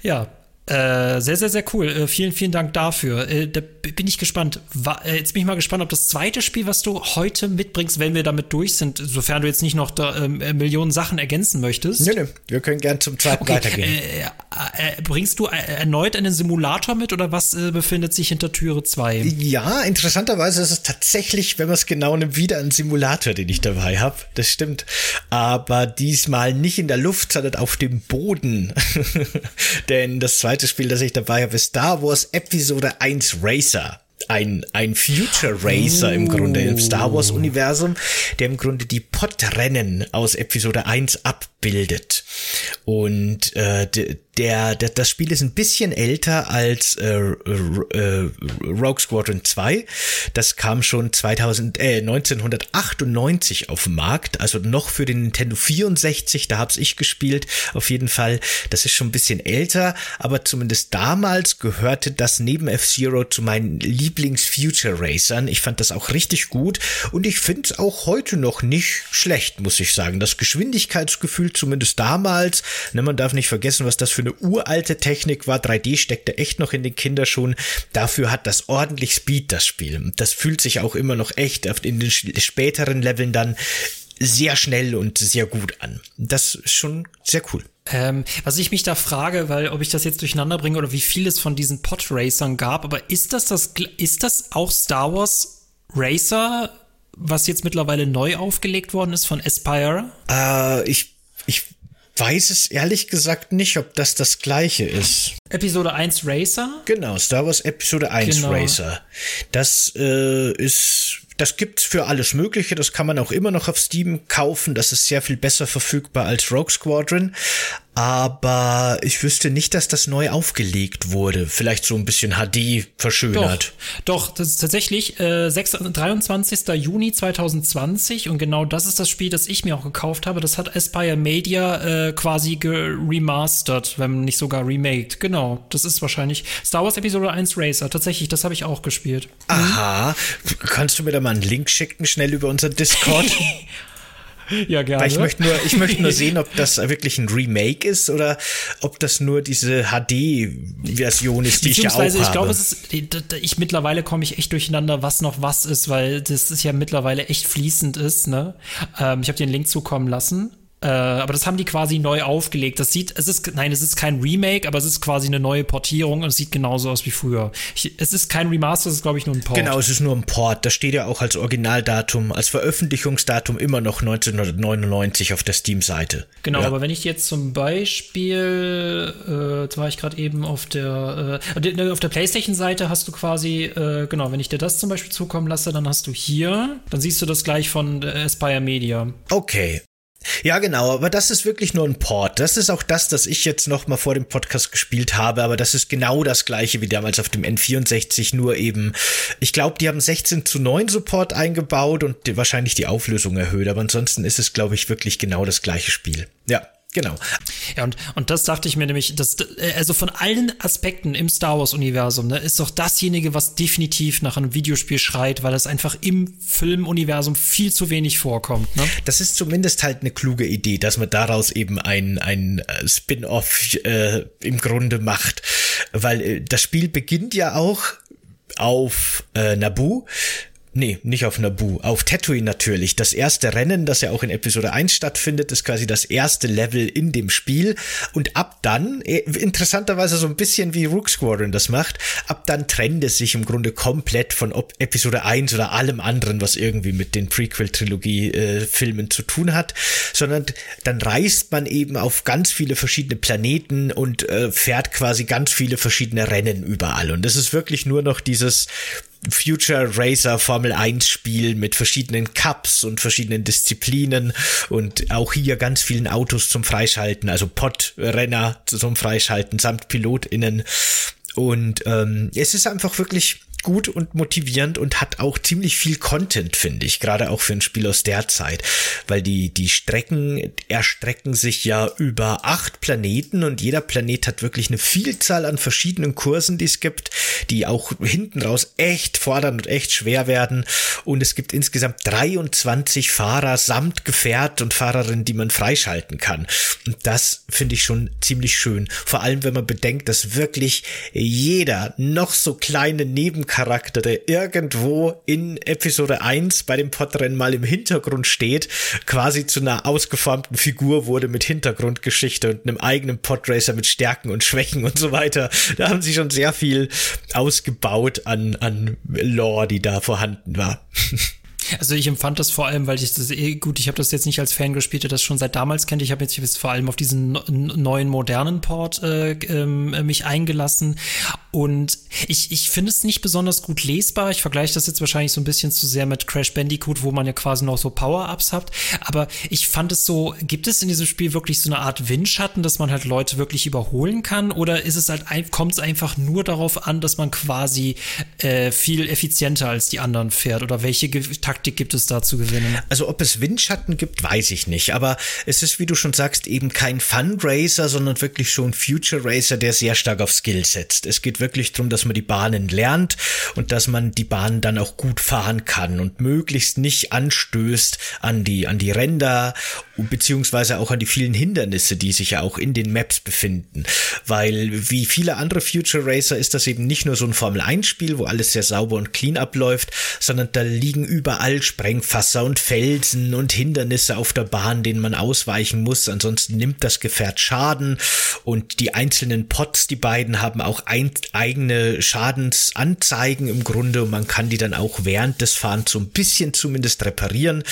Ja, äh, sehr, sehr, sehr cool. Äh, vielen, vielen Dank dafür. Äh, da bin ich gespannt. War, äh, jetzt bin ich mal gespannt, ob das zweite Spiel, was du heute mitbringst, wenn wir damit durch sind, sofern du jetzt nicht noch da, ähm, äh, Millionen Sachen ergänzen möchtest. Nö, nö, wir können gern zum zweiten okay. weitergehen. Bringst du erneut einen Simulator mit oder was befindet sich hinter Türe 2? Ja, interessanterweise ist es tatsächlich, wenn man es genau nimmt, wieder ein Simulator, den ich dabei habe. Das stimmt. Aber diesmal nicht in der Luft, sondern auf dem Boden. Denn das zweite zweite Spiel, das ich dabei habe, ist Star Wars Episode 1 Racer ein, ein Future Racer oh. im Grunde im Star Wars Universum, der im Grunde die Podrennen aus Episode 1 abbildet. Und äh, der, der, das Spiel ist ein bisschen älter als äh, äh, Rogue Squadron 2. Das kam schon 2000, äh, 1998 auf den Markt, also noch für den Nintendo 64, da hab's ich gespielt, auf jeden Fall. Das ist schon ein bisschen älter, aber zumindest damals gehörte das neben F-Zero zu meinen Lieblings-Future Racern. Ich fand das auch richtig gut und ich finde es auch heute noch nicht schlecht, muss ich sagen. Das Geschwindigkeitsgefühl, zumindest damals, ne, man darf nicht vergessen, was das für eine uralte Technik war. 3D steckte echt noch in den Kinderschuhen. Dafür hat das ordentlich Speed, das Spiel. Das fühlt sich auch immer noch echt in den späteren Leveln dann sehr schnell und sehr gut an. Das ist schon sehr cool. Ähm, was ich mich da frage, weil ob ich das jetzt durcheinander bringe oder wie viel es von diesen Podracern gab, aber ist das das, ist das auch Star Wars Racer, was jetzt mittlerweile neu aufgelegt worden ist von Aspire? Äh, ich weiß es ehrlich gesagt nicht, ob das das gleiche ist. Episode 1 Racer? Genau, Star Wars Episode 1 genau. Racer. Das äh, ist das gibt's für alles Mögliche. Das kann man auch immer noch auf Steam kaufen. Das ist sehr viel besser verfügbar als Rogue Squadron aber ich wüsste nicht, dass das neu aufgelegt wurde. Vielleicht so ein bisschen HD verschönert. Doch, doch das ist tatsächlich äh, 6, 23. Juni 2020 und genau das ist das Spiel, das ich mir auch gekauft habe. Das hat Aspire Media äh, quasi geremastert, wenn nicht sogar remaked. Genau, das ist wahrscheinlich Star Wars Episode 1 Racer. Tatsächlich, das habe ich auch gespielt. Aha, kannst du mir da mal einen Link schicken, schnell über unseren Discord? Ja, gerne. Weil ich möchte nur, ich möchte nur sehen, ob das wirklich ein Remake ist oder ob das nur diese HD-Version ist, die ich ja auch habe. ich glaube, es ist, ich mittlerweile komme ich echt durcheinander, was noch was ist, weil das ist ja mittlerweile echt fließend ist, ne? Ähm, ich habe dir einen Link zukommen lassen. Äh, aber das haben die quasi neu aufgelegt. Das sieht, es ist, nein, es ist kein Remake, aber es ist quasi eine neue Portierung und es sieht genauso aus wie früher. Ich, es ist kein Remaster, es ist, glaube ich, nur ein Port. Genau, es ist nur ein Port. Das steht ja auch als Originaldatum, als Veröffentlichungsdatum immer noch 1999 auf der Steam-Seite. Genau, ja. aber wenn ich jetzt zum Beispiel, äh, jetzt war ich gerade eben auf der, äh, auf der PlayStation-Seite hast du quasi, äh, genau, wenn ich dir das zum Beispiel zukommen lasse, dann hast du hier, dann siehst du das gleich von äh, Aspire Media. Okay, ja, genau, aber das ist wirklich nur ein Port. Das ist auch das, das ich jetzt noch mal vor dem Podcast gespielt habe, aber das ist genau das gleiche wie damals auf dem N64, nur eben, ich glaube, die haben 16 zu 9 Support eingebaut und die, wahrscheinlich die Auflösung erhöht, aber ansonsten ist es, glaube ich, wirklich genau das gleiche Spiel. Ja. Genau. Ja, und, und das dachte ich mir nämlich, dass, also von allen Aspekten im Star Wars-Universum, ne, ist doch dasjenige, was definitiv nach einem Videospiel schreit, weil es einfach im Filmuniversum viel zu wenig vorkommt. Ne? Das ist zumindest halt eine kluge Idee, dass man daraus eben ein, ein äh, Spin-off äh, im Grunde macht. Weil äh, das Spiel beginnt ja auch auf äh, Naboo Nee, nicht auf Naboo, auf Tatooine natürlich. Das erste Rennen, das ja auch in Episode 1 stattfindet, ist quasi das erste Level in dem Spiel. Und ab dann, äh, interessanterweise so ein bisschen wie Rook Squadron das macht, ab dann trennt es sich im Grunde komplett von Episode 1 oder allem anderen, was irgendwie mit den Prequel-Trilogie-Filmen äh, zu tun hat, sondern dann reist man eben auf ganz viele verschiedene Planeten und äh, fährt quasi ganz viele verschiedene Rennen überall. Und das ist wirklich nur noch dieses Future Racer Formel 1 Spiel mit verschiedenen Cups und verschiedenen Disziplinen und auch hier ganz vielen Autos zum Freischalten, also Podrenner zum Freischalten samt PilotInnen. Und ähm, es ist einfach wirklich gut und motivierend und hat auch ziemlich viel Content, finde ich, gerade auch für ein Spiel aus der Zeit, weil die, die Strecken erstrecken sich ja über acht Planeten und jeder Planet hat wirklich eine Vielzahl an verschiedenen Kursen, die es gibt, die auch hinten raus echt fordern und echt schwer werden. Und es gibt insgesamt 23 Fahrer samt Gefährt und Fahrerinnen, die man freischalten kann. Und das finde ich schon ziemlich schön, vor allem wenn man bedenkt, dass wirklich jeder noch so kleine Neben Charakter, der irgendwo in Episode 1 bei dem Podrennen mal im Hintergrund steht, quasi zu einer ausgeformten Figur wurde mit Hintergrundgeschichte und einem eigenen Podracer mit Stärken und Schwächen und so weiter. Da haben sie schon sehr viel ausgebaut an, an Lore, die da vorhanden war. Also ich empfand das vor allem, weil ich das eh gut, ich habe das jetzt nicht als Fan gespielt, der das schon seit damals kennt. Ich habe jetzt, vor allem auf diesen neuen modernen Port äh, äh, mich eingelassen und ich, ich finde es nicht besonders gut lesbar. Ich vergleiche das jetzt wahrscheinlich so ein bisschen zu sehr mit Crash Bandicoot, wo man ja quasi noch so Power-Ups hat. Aber ich fand es so, gibt es in diesem Spiel wirklich so eine Art Windschatten, dass man halt Leute wirklich überholen kann? Oder ist es halt, kommt es einfach nur darauf an, dass man quasi äh, viel effizienter als die anderen fährt? Oder welche Taktik gibt es da zu gewinnen? Also ob es Windschatten gibt, weiß ich nicht. Aber es ist, wie du schon sagst, eben kein Fundraiser, sondern wirklich schon Future Racer, der sehr stark auf Skill setzt. Es geht wirklich darum, dass man die Bahnen lernt und dass man die Bahnen dann auch gut fahren kann und möglichst nicht anstößt an die, an die Ränder beziehungsweise auch an die vielen Hindernisse, die sich ja auch in den Maps befinden. Weil wie viele andere Future Racer ist das eben nicht nur so ein Formel 1 Spiel, wo alles sehr sauber und clean abläuft, sondern da liegen überall Sprengfasser und Felsen und Hindernisse auf der Bahn, denen man ausweichen muss. Ansonsten nimmt das Gefährt Schaden und die einzelnen Pots, die beiden haben auch ein, eigene Schadensanzeigen im Grunde und man kann die dann auch während des Fahrens so ein bisschen zumindest reparieren,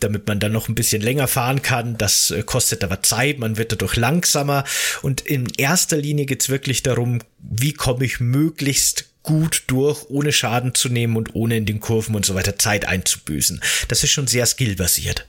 damit man dann noch ein bisschen länger fahren kann. Das äh, kostet aber Zeit, man wird dadurch langsamer und in erster Linie geht's wirklich darum, wie komme ich möglichst gut durch, ohne Schaden zu nehmen und ohne in den Kurven und so weiter Zeit einzubüßen. Das ist schon sehr skillbasiert.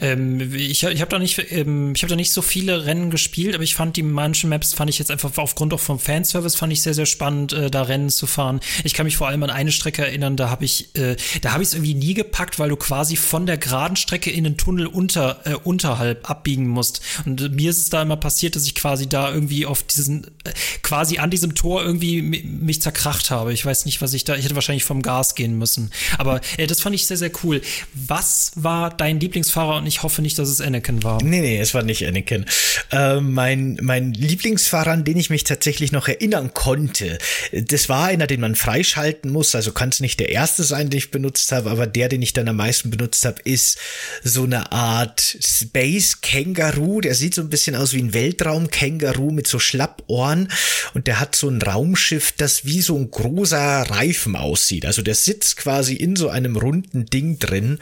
Ähm, ich ich habe da nicht, ähm, ich habe da nicht so viele Rennen gespielt, aber ich fand die manchen Maps fand ich jetzt einfach aufgrund auch vom Fanservice fand ich sehr sehr spannend, äh, da Rennen zu fahren. Ich kann mich vor allem an eine Strecke erinnern, da habe ich, äh, da habe ich es irgendwie nie gepackt, weil du quasi von der geraden Strecke in den Tunnel unter äh, unterhalb abbiegen musst. Und mir ist es da immer passiert, dass ich quasi da irgendwie auf diesen, äh, quasi an diesem Tor irgendwie mich zerkracht habe. Ich weiß nicht, was ich da, ich hätte wahrscheinlich vom Gas gehen müssen. Aber äh, das fand ich sehr sehr cool. Was war dein Lieblingsfahrer Lieblingsfahrer und ich hoffe nicht, dass es Anakin war. Nee, nee, es war nicht Anakin. Äh, mein, mein Lieblingsfahrer, an den ich mich tatsächlich noch erinnern konnte, das war einer, den man freischalten muss. Also kann es nicht der erste sein, den ich benutzt habe, aber der, den ich dann am meisten benutzt habe, ist so eine Art Space Känguru. Der sieht so ein bisschen aus wie ein Weltraum-Känguru mit so Schlappohren und der hat so ein Raumschiff, das wie so ein großer Reifen aussieht. Also der sitzt quasi in so einem runden Ding drin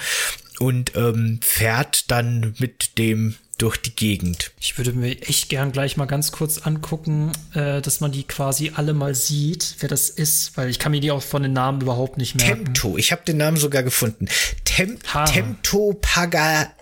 und ähm, fährt dann mit dem durch die Gegend. Ich würde mir echt gern gleich mal ganz kurz angucken, äh, dass man die quasi alle mal sieht, wer das ist, weil ich kann mir die auch von den Namen überhaupt nicht merken. Temto, ich habe den Namen sogar gefunden. Tem Temto Paga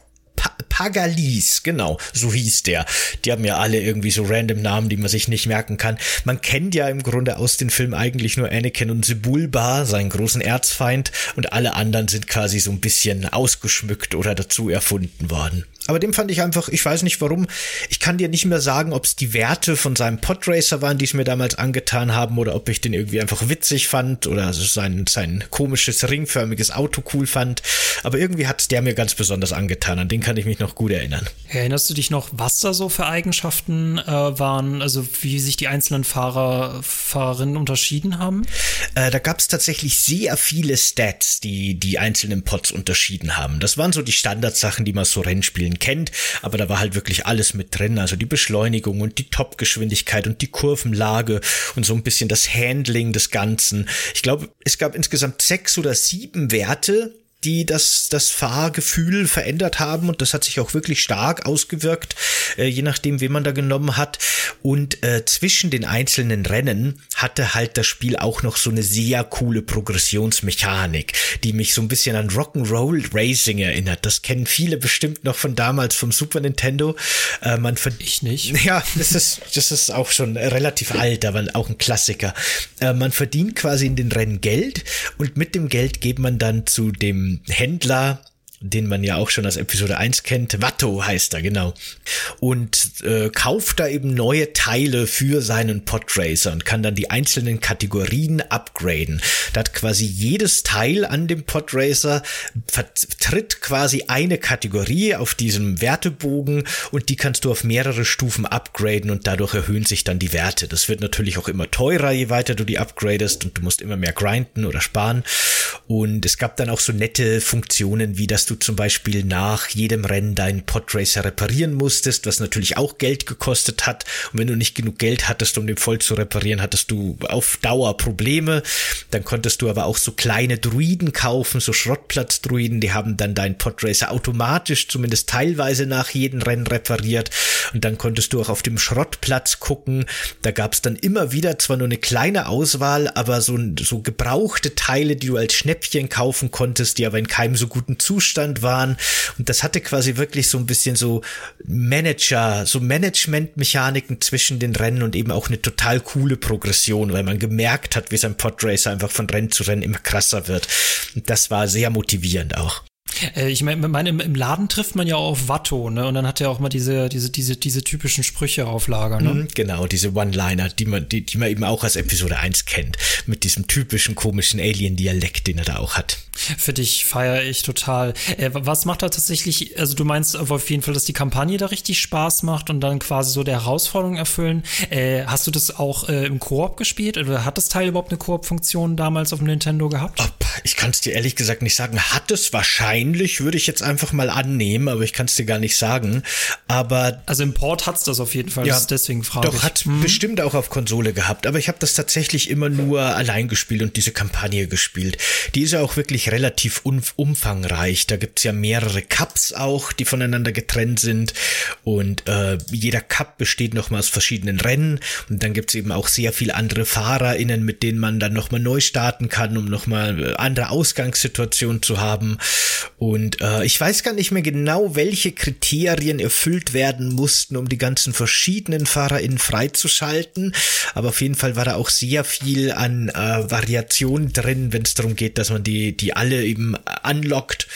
Pagalis, genau, so hieß der. Die haben ja alle irgendwie so random Namen, die man sich nicht merken kann. Man kennt ja im Grunde aus den Filmen eigentlich nur Anakin und Sebulba, seinen großen Erzfeind, und alle anderen sind quasi so ein bisschen ausgeschmückt oder dazu erfunden worden. Aber dem fand ich einfach, ich weiß nicht warum, ich kann dir nicht mehr sagen, ob es die Werte von seinem Podracer waren, die es mir damals angetan haben, oder ob ich den irgendwie einfach witzig fand oder sein, sein komisches ringförmiges Auto cool fand. Aber irgendwie hat es der mir ganz besonders angetan. An den kann ich mich noch gut erinnern. Erinnerst du dich noch, was da so für Eigenschaften äh, waren, also wie sich die einzelnen Fahrer, Fahrerinnen unterschieden haben? Äh, da gab es tatsächlich sehr viele Stats, die die einzelnen Pods unterschieden haben. Das waren so die Standardsachen, die man so Rennspielen Spielen kennt, aber da war halt wirklich alles mit drin, also die Beschleunigung und die Topgeschwindigkeit und die Kurvenlage und so ein bisschen das Handling des Ganzen. Ich glaube, es gab insgesamt sechs oder sieben Werte, die das, das Fahrgefühl verändert haben und das hat sich auch wirklich stark ausgewirkt, äh, je nachdem, wen man da genommen hat. Und äh, zwischen den einzelnen Rennen hatte halt das Spiel auch noch so eine sehr coole Progressionsmechanik, die mich so ein bisschen an Rock'n'Roll Racing erinnert. Das kennen viele bestimmt noch von damals vom Super Nintendo. Äh, man ich nicht. Ja, das ist, das ist auch schon relativ alt, aber auch ein Klassiker. Äh, man verdient quasi in den Rennen Geld und mit dem Geld geht man dann zu dem Händler den man ja auch schon aus Episode 1 kennt. Watto heißt er, genau. Und äh, kauft da eben neue Teile für seinen Podracer und kann dann die einzelnen Kategorien upgraden. Da hat quasi jedes Teil an dem Podracer vertritt quasi eine Kategorie auf diesem Wertebogen und die kannst du auf mehrere Stufen upgraden und dadurch erhöhen sich dann die Werte. Das wird natürlich auch immer teurer, je weiter du die upgradest und du musst immer mehr grinden oder sparen. Und es gab dann auch so nette Funktionen, wie dass du zum Beispiel nach jedem Rennen deinen Podracer reparieren musstest, was natürlich auch Geld gekostet hat. Und wenn du nicht genug Geld hattest, um den voll zu reparieren, hattest du auf Dauer Probleme. Dann konntest du aber auch so kleine Druiden kaufen, so Schrottplatz-Druiden, die haben dann deinen Podracer automatisch, zumindest teilweise nach jedem Rennen repariert. Und dann konntest du auch auf dem Schrottplatz gucken. Da gab es dann immer wieder zwar nur eine kleine Auswahl, aber so, so gebrauchte Teile, die du als Schnäppchen kaufen konntest, die aber in keinem so guten Zustand waren. Und das hatte quasi wirklich so ein bisschen so Manager, so Management-Mechaniken zwischen den Rennen und eben auch eine total coole Progression, weil man gemerkt hat, wie sein Podracer einfach von Rennen zu Rennen immer krasser wird. Und das war sehr motivierend auch. Äh, ich meine, mein, im, Laden trifft man ja auf Watto, ne? Und dann hat er auch mal diese, diese, diese, diese typischen Sprüche auf Lager, ne? Mhm, genau, diese One-Liner, die man, die, die man eben auch aus Episode 1 kennt. Mit diesem typischen komischen Alien-Dialekt, den er da auch hat. Für dich feiere ich total. Äh, was macht da tatsächlich, also du meinst auf jeden Fall, dass die Kampagne da richtig Spaß macht und dann quasi so der Herausforderung erfüllen. Äh, hast du das auch im Koop gespielt oder hat das Teil überhaupt eine Koop-Funktion damals auf dem Nintendo gehabt? Ich kann es dir ehrlich gesagt nicht sagen. Hat es wahrscheinlich, würde ich jetzt einfach mal annehmen, aber ich kann es dir gar nicht sagen. Aber also im Port hat's das auf jeden Fall. Ja, deswegen frage doch, ich. hat hm. bestimmt auch auf Konsole gehabt. Aber ich habe das tatsächlich immer nur allein gespielt und diese Kampagne gespielt. Die ist ja auch wirklich relativ umfangreich. Da gibt's ja mehrere Cups auch, die voneinander getrennt sind. Und äh, jeder Cup besteht nochmal aus verschiedenen Rennen. Und dann gibt's eben auch sehr viele andere FahrerInnen, mit denen man dann nochmal neu starten kann, um nochmal äh, andere Ausgangssituationen zu haben. Und äh, ich weiß gar nicht mehr genau, welche Kriterien erfüllt werden mussten, um die ganzen verschiedenen FahrerInnen freizuschalten. Aber auf jeden Fall war da auch sehr viel an äh, Variation drin, wenn es darum geht, dass man die, die alle eben anlockt.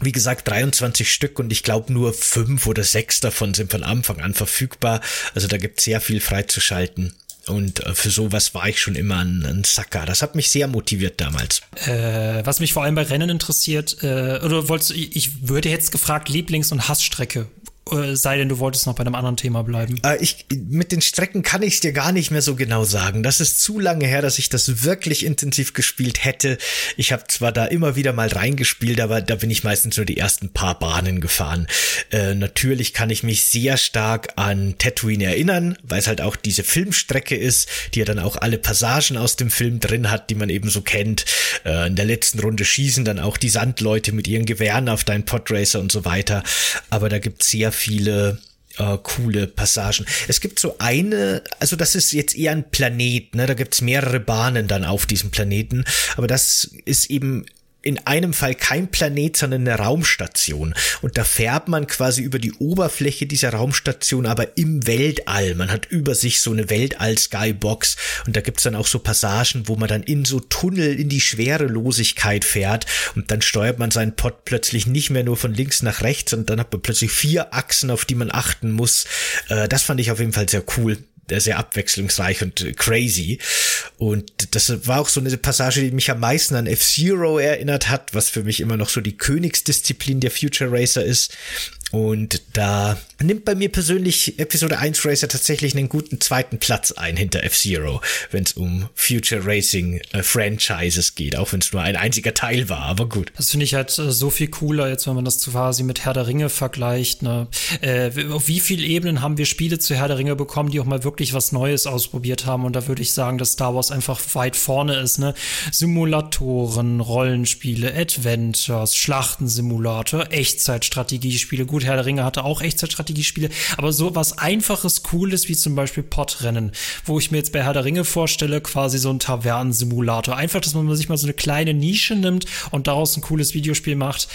Wie gesagt, 23 Stück und ich glaube nur fünf oder sechs davon sind von Anfang an verfügbar. Also da gibt es sehr viel freizuschalten. Und äh, für sowas war ich schon immer ein, ein Sacker. Das hat mich sehr motiviert damals. Äh, was mich vor allem bei Rennen interessiert, äh, oder wolltest ich würde jetzt gefragt, Lieblings- und Hassstrecke. Äh, sei denn, du wolltest noch bei einem anderen Thema bleiben. Äh, ich, mit den Strecken kann ich es dir gar nicht mehr so genau sagen. Das ist zu lange her, dass ich das wirklich intensiv gespielt hätte. Ich habe zwar da immer wieder mal reingespielt, aber da bin ich meistens nur die ersten paar Bahnen gefahren. Äh, natürlich kann ich mich sehr stark an Tatooine erinnern, weil es halt auch diese Filmstrecke ist, die ja dann auch alle Passagen aus dem Film drin hat, die man eben so kennt. Äh, in der letzten Runde schießen dann auch die Sandleute mit ihren Gewehren auf deinen Podracer und so weiter. Aber da gibt es sehr viele äh, coole Passagen. Es gibt so eine, also das ist jetzt eher ein Planet, ne? Da gibt's mehrere Bahnen dann auf diesem Planeten, aber das ist eben in einem Fall kein Planet, sondern eine Raumstation. Und da fährt man quasi über die Oberfläche dieser Raumstation, aber im Weltall. Man hat über sich so eine Weltall-Skybox und da gibt's dann auch so Passagen, wo man dann in so Tunnel in die Schwerelosigkeit fährt und dann steuert man seinen Pod plötzlich nicht mehr nur von links nach rechts und dann hat man plötzlich vier Achsen, auf die man achten muss. Äh, das fand ich auf jeden Fall sehr cool sehr abwechslungsreich und crazy. Und das war auch so eine Passage, die mich am meisten an F-Zero erinnert hat, was für mich immer noch so die Königsdisziplin der Future Racer ist. Und da nimmt bei mir persönlich Episode 1 Racer tatsächlich einen guten zweiten Platz ein hinter F-Zero, wenn es um Future Racing äh, Franchises geht, auch wenn es nur ein einziger Teil war, aber gut. Das finde ich halt äh, so viel cooler, jetzt wenn man das quasi mit Herr der Ringe vergleicht. Ne? Äh, auf wie vielen Ebenen haben wir Spiele zu Herr der Ringe bekommen, die auch mal wirklich was Neues ausprobiert haben? Und da würde ich sagen, dass Star Wars einfach weit vorne ist. Ne? Simulatoren, Rollenspiele, Adventures, Schlachtensimulator, Echtzeitstrategiespiele, gut, Herr der Ringe hatte auch Echtzeitstrategiespiele, aber so was einfaches, cooles wie zum Beispiel Podrennen, wo ich mir jetzt bei Herr der Ringe vorstelle, quasi so ein Tavernensimulator. Einfach, dass man sich mal so eine kleine Nische nimmt und daraus ein cooles Videospiel macht,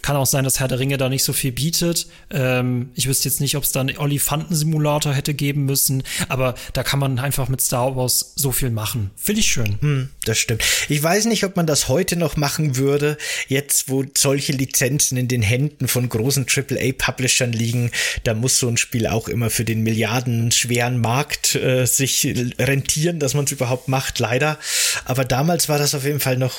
kann auch sein, dass Herr der Ringe da nicht so viel bietet. Ähm, ich wüsste jetzt nicht, ob es da einen Olifanten-Simulator hätte geben müssen, aber da kann man einfach mit Star Wars so viel machen. Finde ich schön. Hm, das stimmt. Ich weiß nicht, ob man das heute noch machen würde, jetzt wo solche Lizenzen in den Händen von großen AAA-Publishern liegen. Da muss so ein Spiel auch immer für den milliardenschweren Markt äh, sich rentieren, dass man es überhaupt macht, leider. Aber damals war das auf jeden Fall noch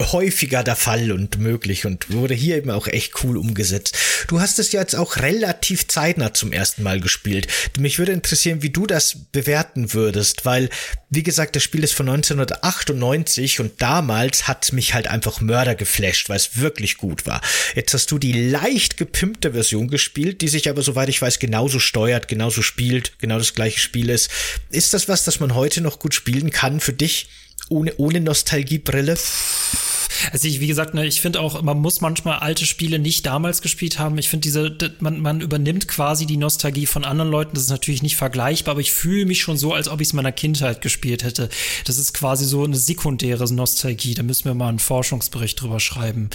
häufiger der Fall und möglich und wurde hier hier eben auch echt cool umgesetzt. Du hast es ja jetzt auch relativ zeitnah zum ersten Mal gespielt. Mich würde interessieren, wie du das bewerten würdest, weil, wie gesagt, das Spiel ist von 1998 und damals hat mich halt einfach Mörder geflasht, weil es wirklich gut war. Jetzt hast du die leicht gepimpte Version gespielt, die sich aber, soweit ich weiß, genauso steuert, genauso spielt, genau das gleiche Spiel ist. Ist das was, das man heute noch gut spielen kann für dich? Ohne, ohne Nostalgiebrille? Also ich, wie gesagt, ne, ich finde auch, man muss manchmal alte Spiele nicht damals gespielt haben. Ich finde diese, man, man übernimmt quasi die Nostalgie von anderen Leuten. Das ist natürlich nicht vergleichbar, aber ich fühle mich schon so, als ob ich es meiner Kindheit gespielt hätte. Das ist quasi so eine sekundäre Nostalgie. Da müssen wir mal einen Forschungsbericht drüber schreiben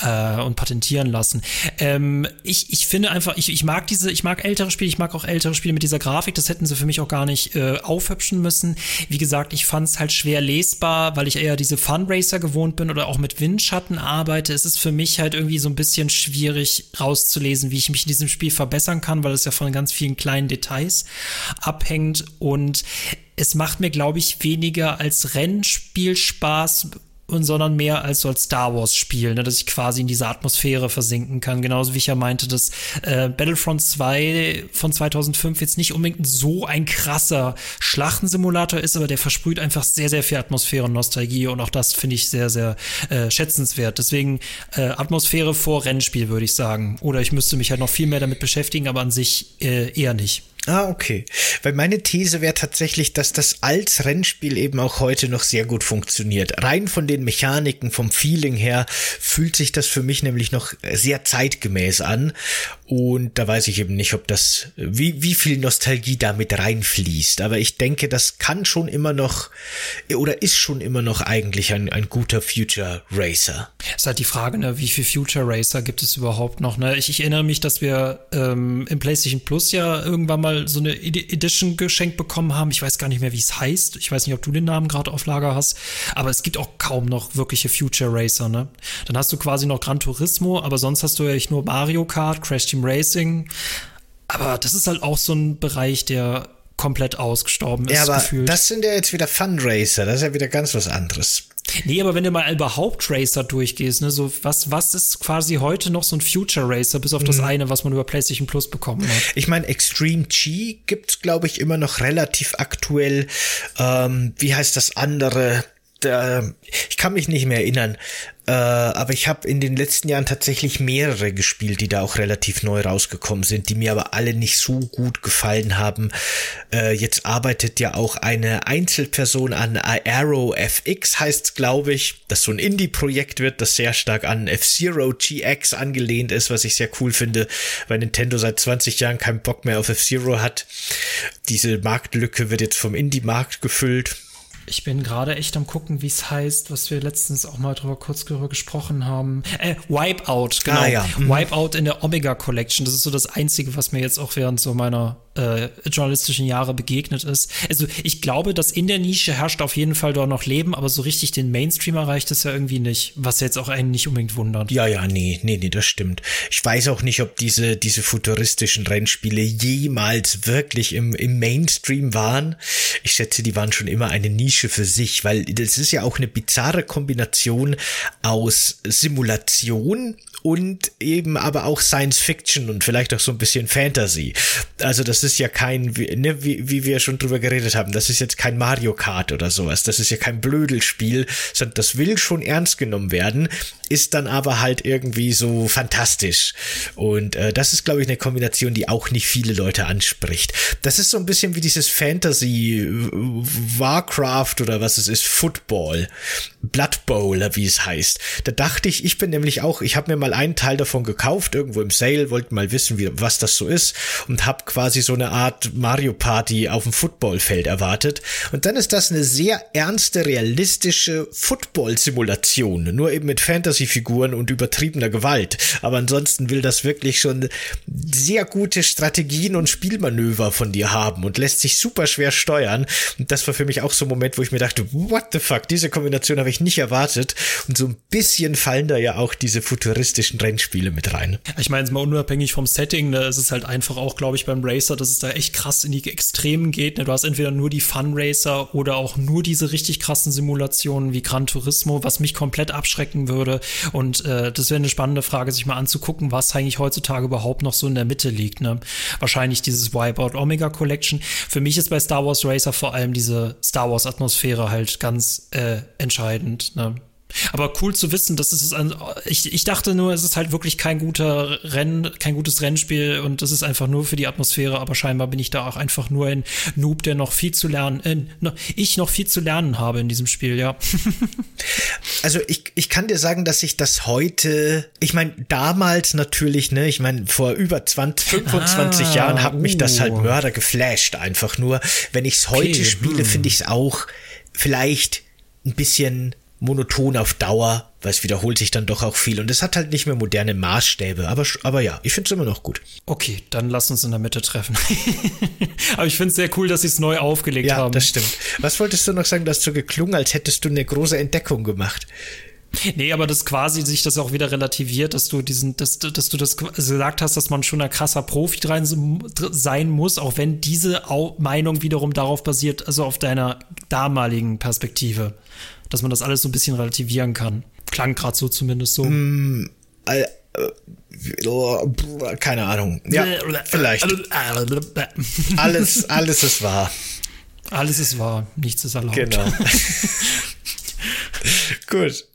äh, und patentieren lassen. Ähm, ich, ich finde einfach, ich, ich mag diese, ich mag ältere Spiele, ich mag auch ältere Spiele mit dieser Grafik. Das hätten sie für mich auch gar nicht äh, aufhübschen müssen. Wie gesagt, ich fand es halt schwer lesbar, weil ich eher diese Funracer gewohnt bin oder auch mit mit Windschatten arbeite, ist es für mich halt irgendwie so ein bisschen schwierig rauszulesen, wie ich mich in diesem Spiel verbessern kann, weil es ja von ganz vielen kleinen Details abhängt. Und es macht mir, glaube ich, weniger als Rennspiel Spaß, und sondern mehr als so als Star Wars Spiel, ne, dass ich quasi in dieser Atmosphäre versinken kann. Genauso wie ich ja meinte, dass äh, Battlefront 2 von 2005 jetzt nicht unbedingt so ein krasser Schlachtensimulator ist, aber der versprüht einfach sehr, sehr viel Atmosphäre und Nostalgie und auch das finde ich sehr, sehr äh, schätzenswert. Deswegen äh, Atmosphäre vor Rennspiel, würde ich sagen. Oder ich müsste mich halt noch viel mehr damit beschäftigen, aber an sich äh, eher nicht. Ah, okay. Weil meine These wäre tatsächlich, dass das als Rennspiel eben auch heute noch sehr gut funktioniert. Rein von den Mechaniken, vom Feeling her, fühlt sich das für mich nämlich noch sehr zeitgemäß an. Und da weiß ich eben nicht, ob das, wie, wie viel Nostalgie damit reinfließt. Aber ich denke, das kann schon immer noch, oder ist schon immer noch eigentlich ein, ein guter Future Racer. Ist halt die Frage, ne, wie viel Future Racer gibt es überhaupt noch? Ne? Ich, ich erinnere mich, dass wir ähm, im PlayStation Plus ja irgendwann mal so eine Edition geschenkt bekommen haben. Ich weiß gar nicht mehr, wie es heißt. Ich weiß nicht, ob du den Namen gerade auf Lager hast. Aber es gibt auch kaum noch wirkliche Future Racer. Ne? Dann hast du quasi noch Gran Turismo, aber sonst hast du ja nicht nur Mario Kart, Crash Team Racing. Aber das ist halt auch so ein Bereich, der komplett ausgestorben ist. Ja, aber gefühlt. das sind ja jetzt wieder Fundraiser, das ist ja wieder ganz was anderes. Nee, aber wenn du mal überhaupt Racer durchgehst, ne, so was, was ist quasi heute noch so ein Future Racer, bis auf das eine, was man über PlayStation Plus bekommen hat? Ich meine, Extreme G gibt's, glaube ich, immer noch relativ aktuell. Ähm, wie heißt das andere? Da, ich kann mich nicht mehr erinnern, äh, aber ich habe in den letzten Jahren tatsächlich mehrere gespielt, die da auch relativ neu rausgekommen sind, die mir aber alle nicht so gut gefallen haben. Äh, jetzt arbeitet ja auch eine Einzelperson an Aero FX, heißt's, glaube ich, das so ein Indie-Projekt wird, das sehr stark an F-Zero GX angelehnt ist, was ich sehr cool finde, weil Nintendo seit 20 Jahren keinen Bock mehr auf F-Zero hat. Diese Marktlücke wird jetzt vom Indie-Markt gefüllt. Ich bin gerade echt am gucken, wie es heißt, was wir letztens auch mal drüber kurz drüber gesprochen haben. Äh, Wipeout, genau. Ah, ja. Mhm. Wipeout in der Omega Collection. Das ist so das Einzige, was mir jetzt auch während so meiner äh, journalistischen Jahre begegnet ist. Also ich glaube, dass in der Nische herrscht auf jeden Fall dort noch Leben, aber so richtig den Mainstream erreicht es ja irgendwie nicht, was jetzt auch einen nicht unbedingt wundert. Ja, ja, nee, nee, nee, das stimmt. Ich weiß auch nicht, ob diese, diese futuristischen Rennspiele jemals wirklich im, im Mainstream waren. Ich schätze, die waren schon immer eine Nische für sich, weil das ist ja auch eine bizarre Kombination aus Simulation und eben aber auch Science Fiction und vielleicht auch so ein bisschen Fantasy. Also das ist ja kein, ne, wie, wie wir schon drüber geredet haben, das ist jetzt kein Mario Kart oder sowas, das ist ja kein Blödelspiel, sondern das will schon ernst genommen werden, ist dann aber halt irgendwie so fantastisch. Und äh, das ist, glaube ich, eine Kombination, die auch nicht viele Leute anspricht. Das ist so ein bisschen wie dieses Fantasy äh, Warcraft oder was es ist, Football, Blood Bowl, wie es heißt. Da dachte ich, ich bin nämlich auch, ich habe mir mal einen Teil davon gekauft, irgendwo im Sale, wollte mal wissen, wie, was das so ist und habe quasi so eine Art Mario Party auf dem Footballfeld erwartet. Und dann ist das eine sehr ernste, realistische Football-Simulation, nur eben mit Fantasy-Figuren und übertriebener Gewalt. Aber ansonsten will das wirklich schon sehr gute Strategien und Spielmanöver von dir haben und lässt sich super schwer steuern. Und das war für mich auch so ein Moment, wo ich mir dachte, what the fuck, diese Kombination habe ich nicht erwartet. Und so ein bisschen fallen da ja auch diese futuristischen Rennspiele mit rein. Ich meine, mal unabhängig vom Setting, ist es halt einfach auch, glaube ich, beim Racer, dass es da echt krass in die Extremen geht. Ne? Du hast entweder nur die Fun Racer oder auch nur diese richtig krassen Simulationen wie Gran Turismo, was mich komplett abschrecken würde. Und äh, das wäre eine spannende Frage, sich mal anzugucken, was eigentlich heutzutage überhaupt noch so in der Mitte liegt. Ne? Wahrscheinlich dieses Wipeout Omega Collection. Für mich ist bei Star Wars Racer vor allem diese Star Wars Atmosphäre halt ganz äh, entscheidend. Ne? Aber cool zu wissen, dass es ein, ich, ich dachte nur, es ist halt wirklich kein guter Renn, kein gutes Rennspiel und das ist einfach nur für die Atmosphäre, aber scheinbar bin ich da auch einfach nur ein Noob, der noch viel zu lernen, äh, ich noch viel zu lernen habe in diesem Spiel, ja. also ich, ich kann dir sagen, dass ich das heute, ich meine, damals natürlich, ne, ich meine, vor über 20, 25 ah, Jahren hat uh. mich das halt uh. Mörder geflasht, einfach nur. Wenn ich es heute okay, spiele, hm. finde ich es auch vielleicht ein bisschen monoton auf Dauer, weil es wiederholt sich dann doch auch viel und es hat halt nicht mehr moderne Maßstäbe, aber, aber ja, ich finde es immer noch gut. Okay, dann lass uns in der Mitte treffen. aber ich finde es sehr cool, dass sie es neu aufgelegt ja, haben. Ja, das stimmt. Was wolltest du noch sagen? Das so geklungen, als hättest du eine große Entdeckung gemacht. Nee, aber das quasi sich das auch wieder relativiert, dass du diesen, dass, dass du das gesagt hast, dass man schon ein krasser Profi drin sein muss, auch wenn diese Meinung wiederum darauf basiert, also auf deiner damaligen Perspektive dass man das alles so ein bisschen relativieren kann. Klang gerade so zumindest so. Mm, äh, keine Ahnung. Ja, vielleicht. Alles, alles ist wahr. Alles ist wahr, nichts ist erlaubt. Genau. Gut.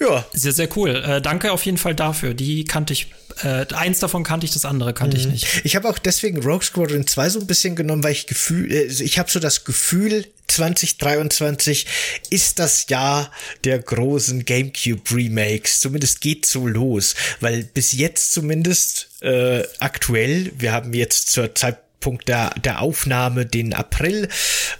Ja. Sehr, sehr cool. Äh, danke auf jeden Fall dafür. Die kannte ich äh, eins davon kannte ich, das andere kannte mhm. ich nicht. Ich habe auch deswegen Rogue Squadron 2 so ein bisschen genommen, weil ich Gefühl, äh, ich habe so das Gefühl, 2023 ist das Jahr der großen GameCube Remakes. Zumindest geht so los, weil bis jetzt zumindest äh, aktuell, wir haben jetzt zur Zeitpunkt der, der Aufnahme den April,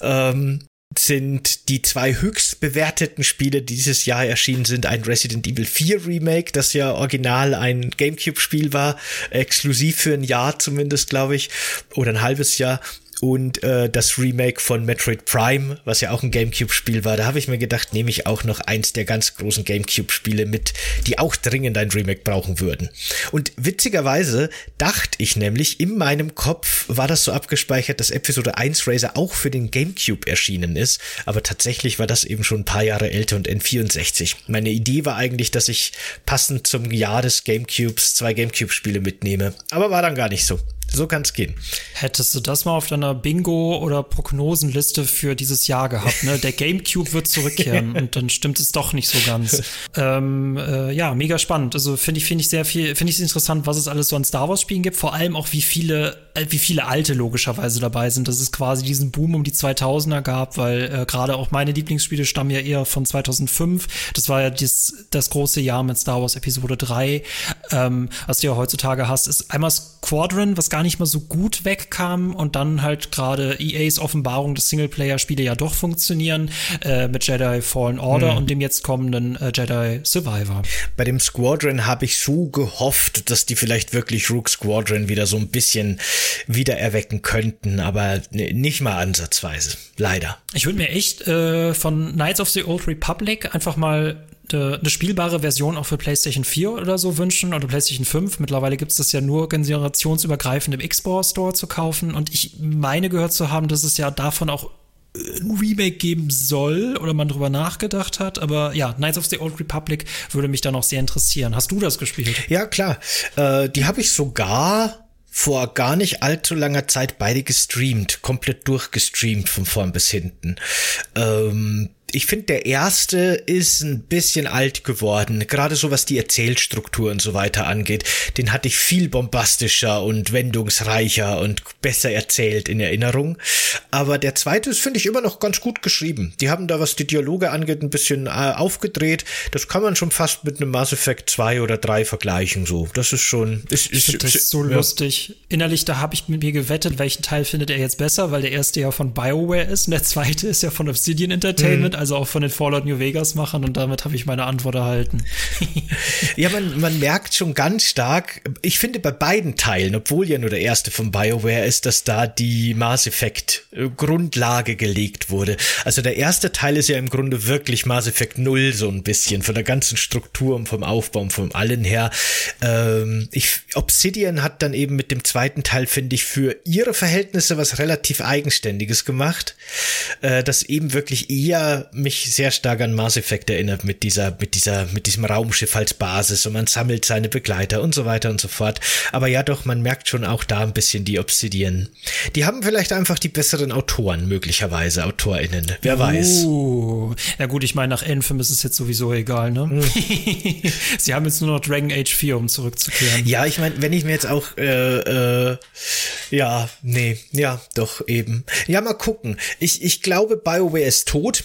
ähm, sind die zwei höchst bewerteten Spiele, die dieses Jahr erschienen sind, ein Resident Evil 4 Remake, das ja original ein GameCube-Spiel war, exklusiv für ein Jahr zumindest, glaube ich, oder ein halbes Jahr, und äh, das Remake von Metroid Prime, was ja auch ein GameCube-Spiel war. Da habe ich mir gedacht, nehme ich auch noch eins der ganz großen GameCube-Spiele mit, die auch dringend ein Remake brauchen würden. Und witzigerweise dachte ich nämlich, in meinem Kopf war das so abgespeichert, dass Episode 1 Razer auch für den GameCube erschienen ist. Aber tatsächlich war das eben schon ein paar Jahre älter und N64. Meine Idee war eigentlich, dass ich passend zum Jahr des GameCubes zwei GameCube-Spiele mitnehme. Aber war dann gar nicht so. So kann es gehen. Hättest du das mal auf deiner Bingo- oder Prognosenliste für dieses Jahr gehabt, ne? Der GameCube wird zurückkehren und dann stimmt es doch nicht so ganz. ähm, äh, ja, mega spannend. Also finde ich, finde ich sehr viel, finde ich interessant, was es alles so an Star Wars-Spielen gibt, vor allem auch wie viele, äh, wie viele alte logischerweise dabei sind, dass es quasi diesen Boom um die 2000er gab, weil äh, gerade auch meine Lieblingsspiele stammen ja eher von 2005. Das war ja das, das große Jahr mit Star Wars Episode 3. Ähm, was du ja heutzutage hast, ist einmal Squadron, was gar nicht mal so gut wegkam und dann halt gerade EAs Offenbarung, dass Singleplayer-Spiele ja doch funktionieren äh, mit Jedi Fallen Order mhm. und dem jetzt kommenden äh, Jedi Survivor. Bei dem Squadron habe ich so gehofft, dass die vielleicht wirklich Rook Squadron wieder so ein bisschen wieder erwecken könnten, aber nicht mal ansatzweise. Leider. Ich würde mir echt äh, von Knights of the Old Republic einfach mal eine spielbare Version auch für PlayStation 4 oder so wünschen oder PlayStation 5. Mittlerweile gibt es das ja nur generationsübergreifend im Xbox Store zu kaufen. Und ich meine gehört zu haben, dass es ja davon auch ein Remake geben soll oder man drüber nachgedacht hat. Aber ja, Knights of the Old Republic würde mich da noch sehr interessieren. Hast du das gespielt? Ja, klar. Äh, die habe ich sogar vor gar nicht allzu langer Zeit beide gestreamt, komplett durchgestreamt von vorn bis hinten. Ähm, ich finde, der erste ist ein bisschen alt geworden, gerade so was die Erzählstruktur und so weiter angeht. Den hatte ich viel bombastischer und wendungsreicher und besser erzählt in Erinnerung. Aber der zweite ist, finde ich, immer noch ganz gut geschrieben. Die haben da, was die Dialoge angeht, ein bisschen äh, aufgedreht. Das kann man schon fast mit einem Mass Effect 2 oder 3 vergleichen, so. Das ist schon, ist, ich finde das ist so ja. lustig. Innerlich, da habe ich mit mir gewettet, welchen Teil findet er jetzt besser, weil der erste ja von BioWare ist und der zweite ist ja von Obsidian Entertainment. Mhm also auch von den Fallout New Vegas Machern und damit habe ich meine Antwort erhalten. ja, man, man merkt schon ganz stark, ich finde bei beiden Teilen, obwohl ja nur der erste von BioWare ist, dass da die Mass Effect äh, Grundlage gelegt wurde. Also der erste Teil ist ja im Grunde wirklich Mass Effect 0 so ein bisschen, von der ganzen Struktur und vom Aufbau und vom allen her. Ähm, ich, Obsidian hat dann eben mit dem zweiten Teil, finde ich, für ihre Verhältnisse was relativ Eigenständiges gemacht, äh, das eben wirklich eher mich sehr stark an Mass Effect erinnert mit dieser, mit dieser, mit diesem Raumschiff als Basis und man sammelt seine Begleiter und so weiter und so fort. Aber ja, doch, man merkt schon auch da ein bisschen die Obsidian. Die haben vielleicht einfach die besseren Autoren, möglicherweise, AutorInnen. Wer weiß. Uh, ja gut, ich meine, nach N5 ist es jetzt sowieso egal, ne? Hm. Sie haben jetzt nur noch Dragon Age 4, um zurückzukehren. Ja, ich meine, wenn ich mir jetzt auch, äh, äh, ja, nee, ja, doch eben. Ja, mal gucken. Ich, ich glaube, BioWare ist tot.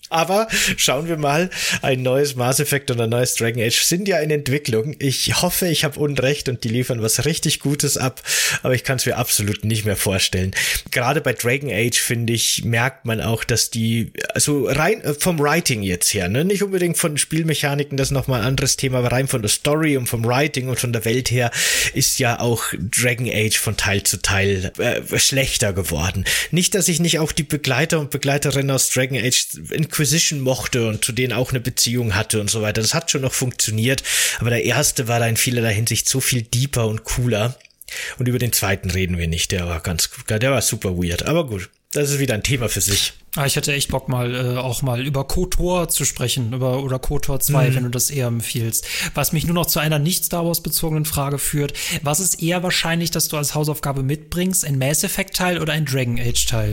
Aber schauen wir mal, ein neues Mass Effect und ein neues Dragon Age sind ja in Entwicklung. Ich hoffe, ich habe Unrecht und die liefern was richtig Gutes ab, aber ich kann es mir absolut nicht mehr vorstellen. Gerade bei Dragon Age, finde ich, merkt man auch, dass die, also rein äh, vom Writing jetzt her, ne, nicht unbedingt von Spielmechaniken, das ist nochmal ein anderes Thema, aber rein von der Story und vom Writing und von der Welt her ist ja auch Dragon Age von Teil zu Teil äh, schlechter geworden. Nicht, dass ich nicht auch die Begleiter und Begleiterinnen aus Dragon Age Inquisition mochte und zu denen auch eine Beziehung hatte und so weiter. Das hat schon noch funktioniert, aber der erste war da in vielerlei Hinsicht so viel deeper und cooler. Und über den zweiten reden wir nicht. Der war ganz, der war super weird. Aber gut, das ist wieder ein Thema für sich. Ah, ich hätte echt Bock mal äh, auch mal über KOTOR zu sprechen, über oder KOTOR 2, mhm. wenn du das eher empfiehlst. Was mich nur noch zu einer nicht Star Wars bezogenen Frage führt, was ist eher wahrscheinlich, dass du als Hausaufgabe mitbringst, ein Mass Effect Teil oder ein Dragon Age Teil?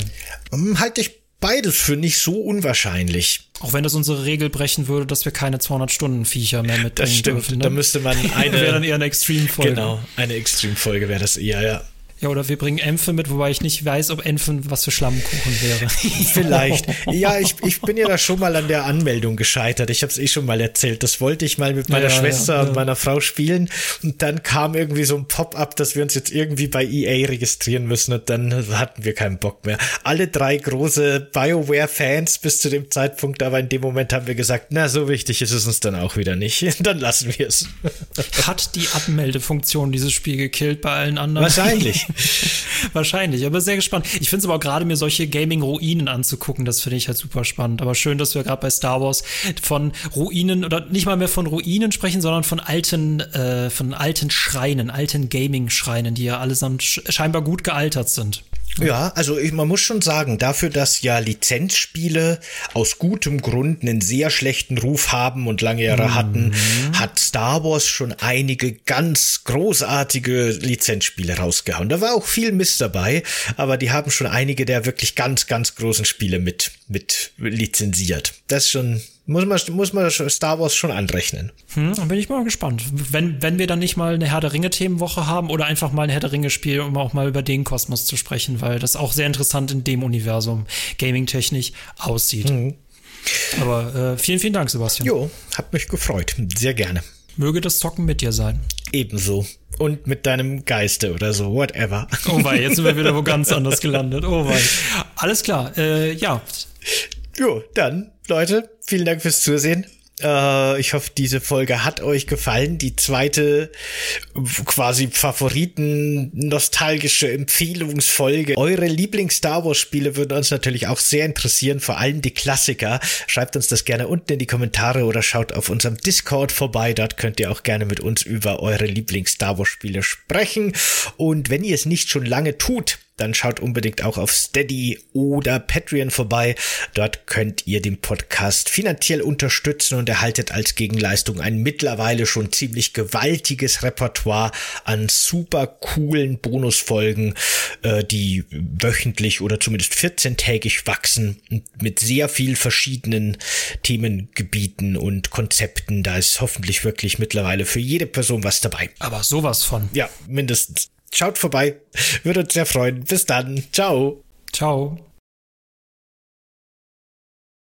Um, halte ich beides für nicht so unwahrscheinlich. Auch wenn das unsere Regel brechen würde, dass wir keine 200 Stunden Viecher mehr mitbringen Das stimmt, dürfen, ne? da müsste man eine wäre dann eher eine Extreme-Folge. Genau, eine Extreme-Folge wäre das eher, ja. Ja, oder wir bringen Ämpfe mit, wobei ich nicht weiß, ob Ämpfe was für Schlammkuchen wäre. Vielleicht. Ja, ich, ich bin ja da schon mal an der Anmeldung gescheitert. Ich habe es eh schon mal erzählt. Das wollte ich mal mit meiner ja, Schwester ja, ja. und meiner Frau spielen. Und dann kam irgendwie so ein Pop-up, dass wir uns jetzt irgendwie bei EA registrieren müssen. Und dann hatten wir keinen Bock mehr. Alle drei große BioWare-Fans bis zu dem Zeitpunkt, aber in dem Moment haben wir gesagt, na, so wichtig ist es uns dann auch wieder nicht. Dann lassen wir es. Hat die Abmeldefunktion dieses Spiel gekillt bei allen anderen? Wahrscheinlich. Wahrscheinlich, aber sehr gespannt. Ich finde es aber auch gerade mir solche Gaming-Ruinen anzugucken, das finde ich halt super spannend. Aber schön, dass wir gerade bei Star Wars von Ruinen oder nicht mal mehr von Ruinen sprechen, sondern von alten, äh, von alten Schreinen, alten Gaming-Schreinen, die ja allesamt scheinbar gut gealtert sind. Ja, also ich, man muss schon sagen, dafür, dass ja Lizenzspiele aus gutem Grund einen sehr schlechten Ruf haben und lange Jahre mhm. hatten, hat Star Wars schon einige ganz großartige Lizenzspiele rausgehauen. Da war auch viel Mist dabei, aber die haben schon einige der wirklich ganz, ganz großen Spiele mit, mit lizenziert. Das ist schon muss man, muss man Star Wars schon anrechnen. Hm, dann bin ich mal gespannt. Wenn, wenn wir dann nicht mal eine Herr der Ringe-Themenwoche haben oder einfach mal ein Herr der Ringe-Spiel, um auch mal über den Kosmos zu sprechen, weil das auch sehr interessant in dem Universum gaming-technisch aussieht. Mhm. Aber äh, vielen, vielen Dank, Sebastian. Jo, hat mich gefreut. Sehr gerne. Möge das Zocken mit dir sein. Ebenso. Und mit deinem Geiste oder so, whatever. Oh wei, jetzt sind wir wieder wo ganz anders gelandet. Oh wei. Alles klar, äh, ja. Jo, dann, Leute, vielen Dank fürs Zusehen. Äh, ich hoffe, diese Folge hat euch gefallen. Die zweite quasi Favoriten nostalgische Empfehlungsfolge. Eure Lieblings-Star Wars-Spiele würden uns natürlich auch sehr interessieren, vor allem die Klassiker. Schreibt uns das gerne unten in die Kommentare oder schaut auf unserem Discord vorbei. Dort könnt ihr auch gerne mit uns über eure Lieblings-Star Wars-Spiele sprechen. Und wenn ihr es nicht schon lange tut, dann schaut unbedingt auch auf Steady oder Patreon vorbei. Dort könnt ihr den Podcast finanziell unterstützen und erhaltet als Gegenleistung ein mittlerweile schon ziemlich gewaltiges Repertoire an super coolen Bonusfolgen, äh, die wöchentlich oder zumindest 14-tägig wachsen mit sehr viel verschiedenen Themengebieten und Konzepten. Da ist hoffentlich wirklich mittlerweile für jede Person was dabei. Aber sowas von. Ja, mindestens. Schaut vorbei. Würde uns sehr freuen. Bis dann. Ciao. Ciao.